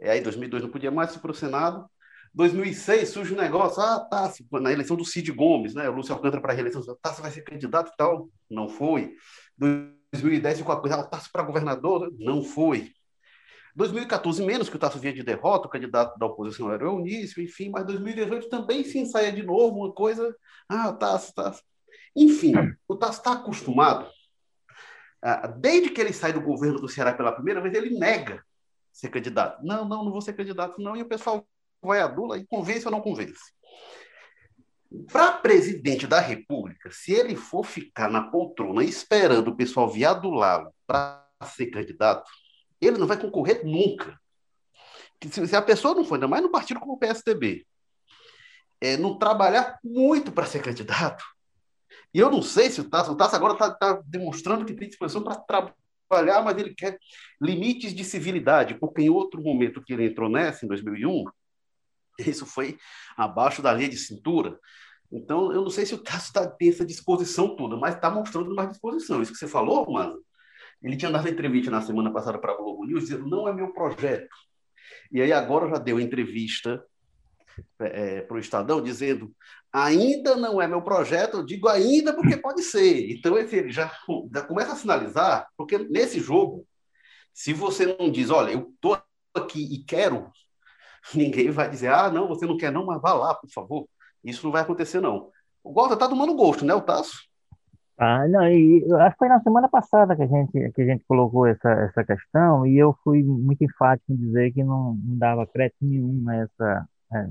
É, aí, em 2002, não podia mais ir para o Senado. 2006 surge um negócio, ah, tá, na eleição do Cid Gomes, né? O Lúcio Alcântara para a reeleição, tá, você vai ser candidato e tal. Não foi. 2010 ficou a coisa, ah, Tasso para governador, não foi. 2014, menos que o Tasso vinha de derrota, o candidato da oposição era o Eunício, enfim, mas 2018 também se ensaia de novo uma coisa, ah, Tasso, Tasso. Enfim, o Tasso está acostumado, ah, desde que ele sai do governo do Ceará pela primeira vez, ele nega ser candidato. Não, não, não vou ser candidato, não, e o pessoal vai a Dula e convence ou não convence. Para presidente da República, se ele for ficar na poltrona esperando o pessoal vir adulá-lo para ser candidato, ele não vai concorrer nunca. Se a pessoa não for, ainda mais no partido como o PSDB, é, não trabalhar muito para ser candidato, e eu não sei se o Tasso, o Tasso agora está tá demonstrando que tem disposição para trabalhar, mas ele quer limites de civilidade, porque em outro momento que ele entrou nessa, em 2001, isso foi abaixo da linha de cintura. Então, eu não sei se o Tasso tá, tem essa disposição toda, mas está mostrando mais disposição. Isso que você falou, mano. Ele tinha dado entrevista na semana passada para a Globo News dizendo: não é meu projeto. E aí agora já deu entrevista é, é para o Estadão dizendo: ainda não é meu projeto. Eu digo ainda porque pode ser. Então ele já, já começa a sinalizar, porque nesse jogo, se você não diz: olha, eu estou aqui e quero ninguém vai dizer, ah, não, você não quer não, mas vá lá, por favor. Isso não vai acontecer, não. O Walter tá tomando gosto, né, o Tasso? Ah, não, e acho que foi na semana passada que a gente, que a gente colocou essa, essa questão e eu fui muito enfático em dizer que não, não dava crédito nenhum a essa. É,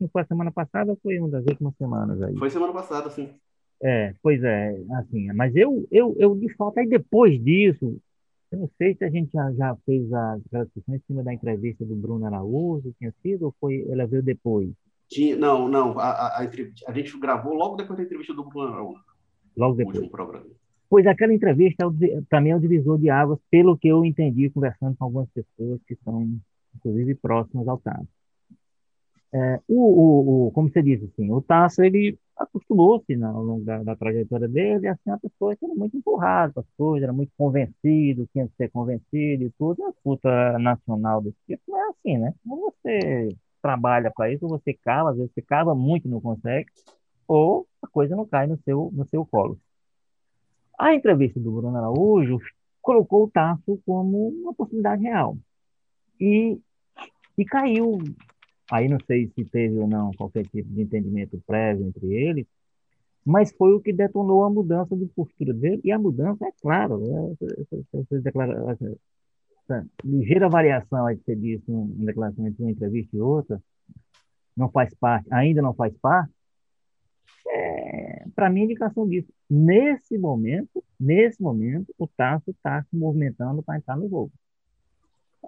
não foi a semana passada ou foi uma das últimas semanas aí? Foi semana passada, sim. É, pois é, assim, mas eu, eu, eu de fato, aí depois disso, eu não sei se a gente já, já fez a discussão em cima da entrevista do Bruno Araújo, tinha sido, ou foi, ela veio depois? Tinha, não, não. A, a, a, a, gente gravou logo depois da entrevista do Bruno Araújo. Logo depois. programa. Pois aquela entrevista também é o divisor de águas, pelo que eu entendi conversando com algumas pessoas que são, inclusive, próximas ao caso. É, o, o, o, como você disse, assim, o Tasso, ele acostumou-se ao longo da, da, trajetória dele, assim, a pessoa que era muito empurrada com as coisas, era muito convencido, tinha que ser convencido e tudo, e a disputa nacional desse tipo não é assim, né? Ou você trabalha para isso, ou você cava, às vezes você cava muito e não consegue, ou a coisa não cai no seu, no seu colo. A entrevista do Bruno Araújo colocou o Tasso como uma possibilidade real. E, e caiu Aí não sei se teve ou não qualquer tipo de entendimento prévio entre eles, mas foi o que detonou a mudança de postura dele, e a mudança, é claro, né? essa, ligeira variação aí que você disse em declaração entre uma entrevista e outra, não faz parte, ainda não faz parte, é, para mim, indicação disso. Nesse momento, nesse momento, o Tasso está se movimentando para entrar no jogo.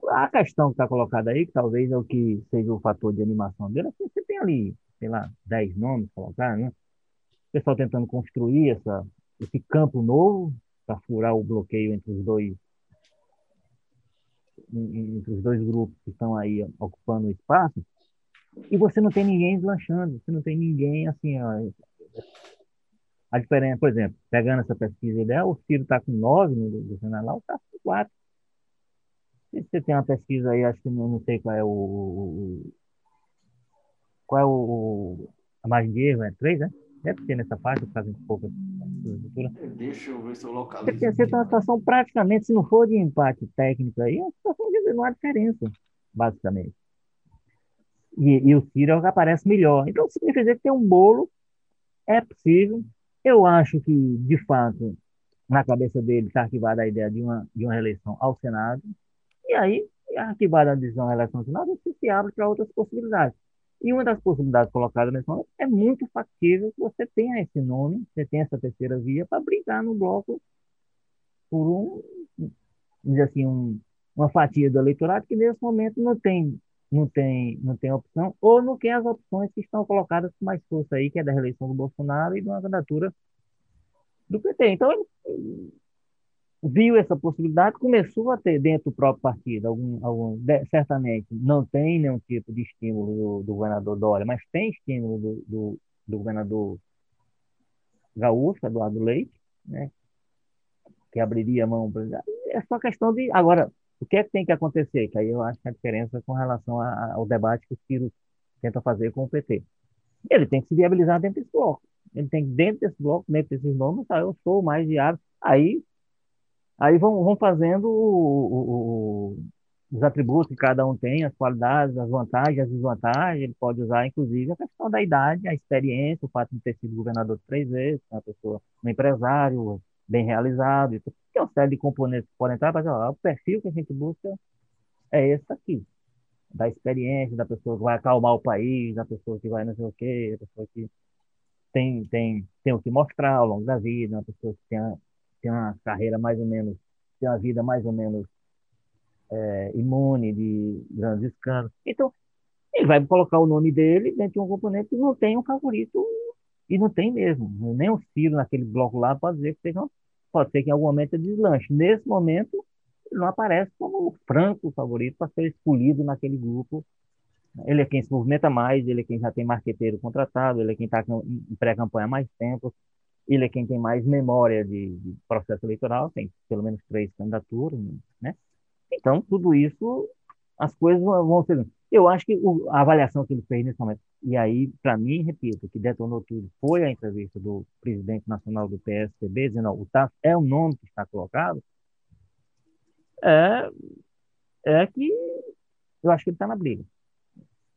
A questão que está colocada aí, que talvez é o que seja o fator de animação dele, assim, você tem ali, sei lá, 10 nomes colocados, né? O pessoal tentando construir essa, esse campo novo para furar o bloqueio entre os dois entre os dois grupos que estão aí ocupando o espaço, e você não tem ninguém deslanchando, você não tem ninguém assim, ó, a diferença, por exemplo, pegando essa pesquisa ideal, o Ciro está com 9 no do Senado lá, o está com 4 você tem uma pesquisa aí, acho que não, não sei qual é o, qual é o, a margem de erro, é 3, né? Deve ter nessa parte, por causa de pouca Deixa eu ver se eu localizo. Você tem uma situação praticamente, se não for de empate técnico aí, é uma situação de não há diferença, basicamente. E, e o Ciro é o que aparece melhor. Então, significa dizer que tem um bolo, é possível. Eu acho que, de fato, na cabeça dele está arquivada a ideia de uma, de uma reeleição ao Senado. E aí, arquivada a decisão relacionada, você se abre para outras possibilidades. E uma das possibilidades colocadas nesse momento é muito factível que você tenha esse nome, você tenha essa terceira via para brigar no bloco por um, dizer assim, um, uma fatia do eleitorado que nesse momento não tem, não tem, não tem opção, ou não tem as opções que estão colocadas com mais força aí, que é da reeleição do Bolsonaro e de uma candidatura do PT. Então, viu essa possibilidade, começou a ter dentro do próprio partido, algum, algum, certamente não tem nenhum tipo de estímulo do, do governador Dória, mas tem estímulo do, do, do governador Gaúcho, Eduardo Leite, né, que abriria mão. É só questão de. Agora, o que é que tem que acontecer? Que aí eu acho que a diferença com relação a, ao debate que o Ciro tenta fazer com o PT. Ele tem que se viabilizar dentro desse bloco. Ele tem que, dentro desse bloco, dentro desses nomes, tá, eu sou mais viável. Aí, aí vão, vão fazendo o, o, os atributos que cada um tem, as qualidades, as vantagens, as desvantagens. Ele pode usar, inclusive, a questão da idade, a experiência, o fato de ter sido governador três vezes, uma pessoa, um empresário bem realizado. Tem é uma série de componentes que podem entrar, mas ó, o perfil que a gente busca é esse aqui da experiência, da pessoa que vai acalmar o país, da pessoa que vai não sei o quê, da pessoa que tem, tem, tem o que mostrar ao longo da vida, uma pessoa que tem, tem uma carreira mais ou menos, tem uma vida mais ou menos é, imune de grandes escândalos. Então, ele vai colocar o nome dele dentro de um componente que não tem um favorito, e não tem mesmo. Nem o Ciro naquele bloco lá pode dizer que seja, pode ser que em algum momento ele deslanche. Nesse momento, ele não aparece como o franco favorito para ser escolhido naquele grupo. Ele é quem se movimenta mais, ele é quem já tem marqueteiro contratado, ele é quem está em pré-campanha há mais tempo, ele é quem tem mais memória de, de, processo eleitoral, tem pelo menos três candidaturas, né? Então, tudo isso, as coisas vão ser... Eu acho que o, a avaliação que ele fez nesse momento, e aí, para mim, repito, que detonou tudo, foi a entrevista do presidente nacional do PSDB, dizendo, o TAF é o nome que está colocado, é, é que eu acho que ele está na briga.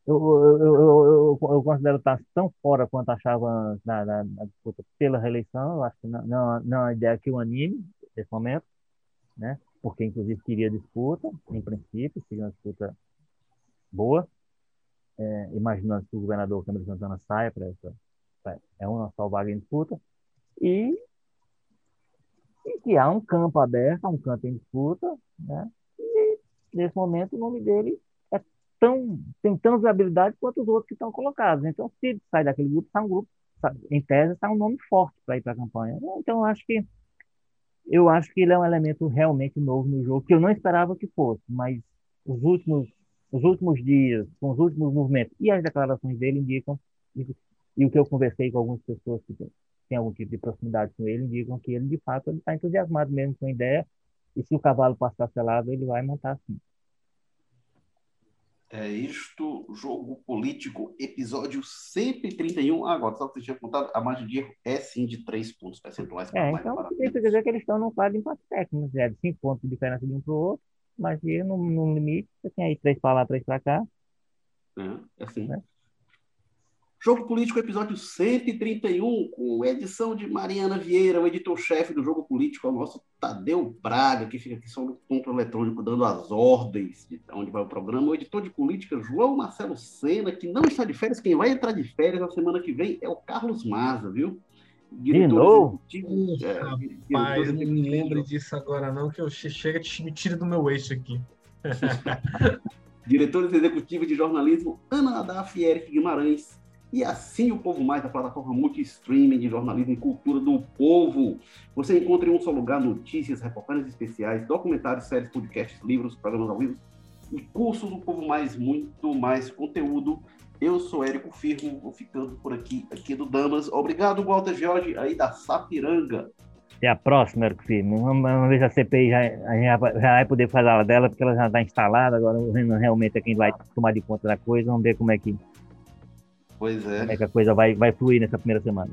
Eu, eu, eu, eu, considero estar tão fora quanto achava na, na, na, disputa pela reeleição. Eu acho que não, não, não é ideia que o anime nesse momento, né? porque inclusive queria disputa, em princípio, seria uma disputa boa, é, imaginando que o governador Câmara Santana saia para essa. É uma só vaga em disputa. E e que há um campo aberto, um campo em disputa, né? E nesse momento o nome dele tão tem tantas habilidades quanto os outros que estão colocados. Então, se sai daquele grupo, está um grupo, em tese, está um nome forte para ir para a campanha. Então, eu acho que eu acho que ele é um elemento realmente novo no jogo que eu não esperava que fosse, mas os últimos os últimos dias, com os últimos movimentos e as declarações dele indicam e o que eu conversei com algumas pessoas que tem algum tipo de proximidade com ele, indicam que ele, de fato, está entusiasmado mesmo com a ideia, e se o cavalo passar selado, ele vai montar sim. É isto, Jogo Político, episódio 131. Ah, agora, só que você tinha contado, a margem de erro é sim de 3 pontos percentuais. É, então significa dizer que eles estão num quadro de empate técnico, é de 5 pontos de diferença de um para o outro, mas no, no limite, você tem aí 3 para lá, 3 para cá. É, assim. Né? Jogo Político, episódio 131, com edição de Mariana Vieira, o editor-chefe do Jogo Político, é o nosso Tadeu Braga, que fica aqui só no ponto eletrônico dando as ordens de onde vai o programa. O editor de política, João Marcelo Sena, que não está de férias, quem vai entrar de férias na semana que vem é o Carlos Maza, viu? Diretor de novo? É, rapaz, não me lembre disso agora não, que eu chega me tira do meu eixo aqui. Diretores executivos de jornalismo, Ana Adaf e Eric Guimarães e assim o Povo Mais, a plataforma multi-streaming de jornalismo e cultura do povo. Você encontra em um só lugar notícias, reportagens especiais, documentários, séries, podcasts, livros, programas ao vivo e cursos do Povo Mais, muito mais conteúdo. Eu sou Érico Firmo, vou ficando por aqui, aqui do Damas. Obrigado, Walter Jorge, aí da Sapiranga. Até a próxima, Érico Firmo. Ver se a CPI já, já, já vai poder falar dela, porque ela já está instalada, agora realmente é quem vai tomar de conta da coisa. Vamos ver como é que Pois é. Como é que a coisa vai, vai fluir nessa primeira semana.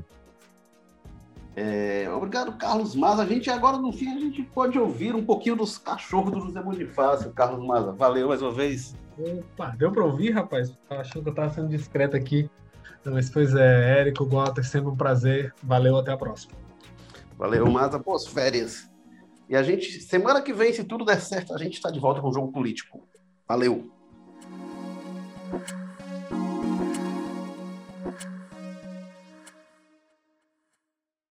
É, obrigado, Carlos Maza. A gente agora, no fim, a gente pode ouvir um pouquinho dos cachorros do José Bonifácio, Carlos Maza. Valeu mais uma vez. Opa, deu para ouvir, rapaz? Achando que eu estava sendo discreto aqui. Mas, pois é, Érico, Walter, sempre um prazer. Valeu, até a próxima. Valeu, Maza. Boas férias. E a gente, semana que vem, se tudo der certo, a gente está de volta com o Jogo Político. Valeu!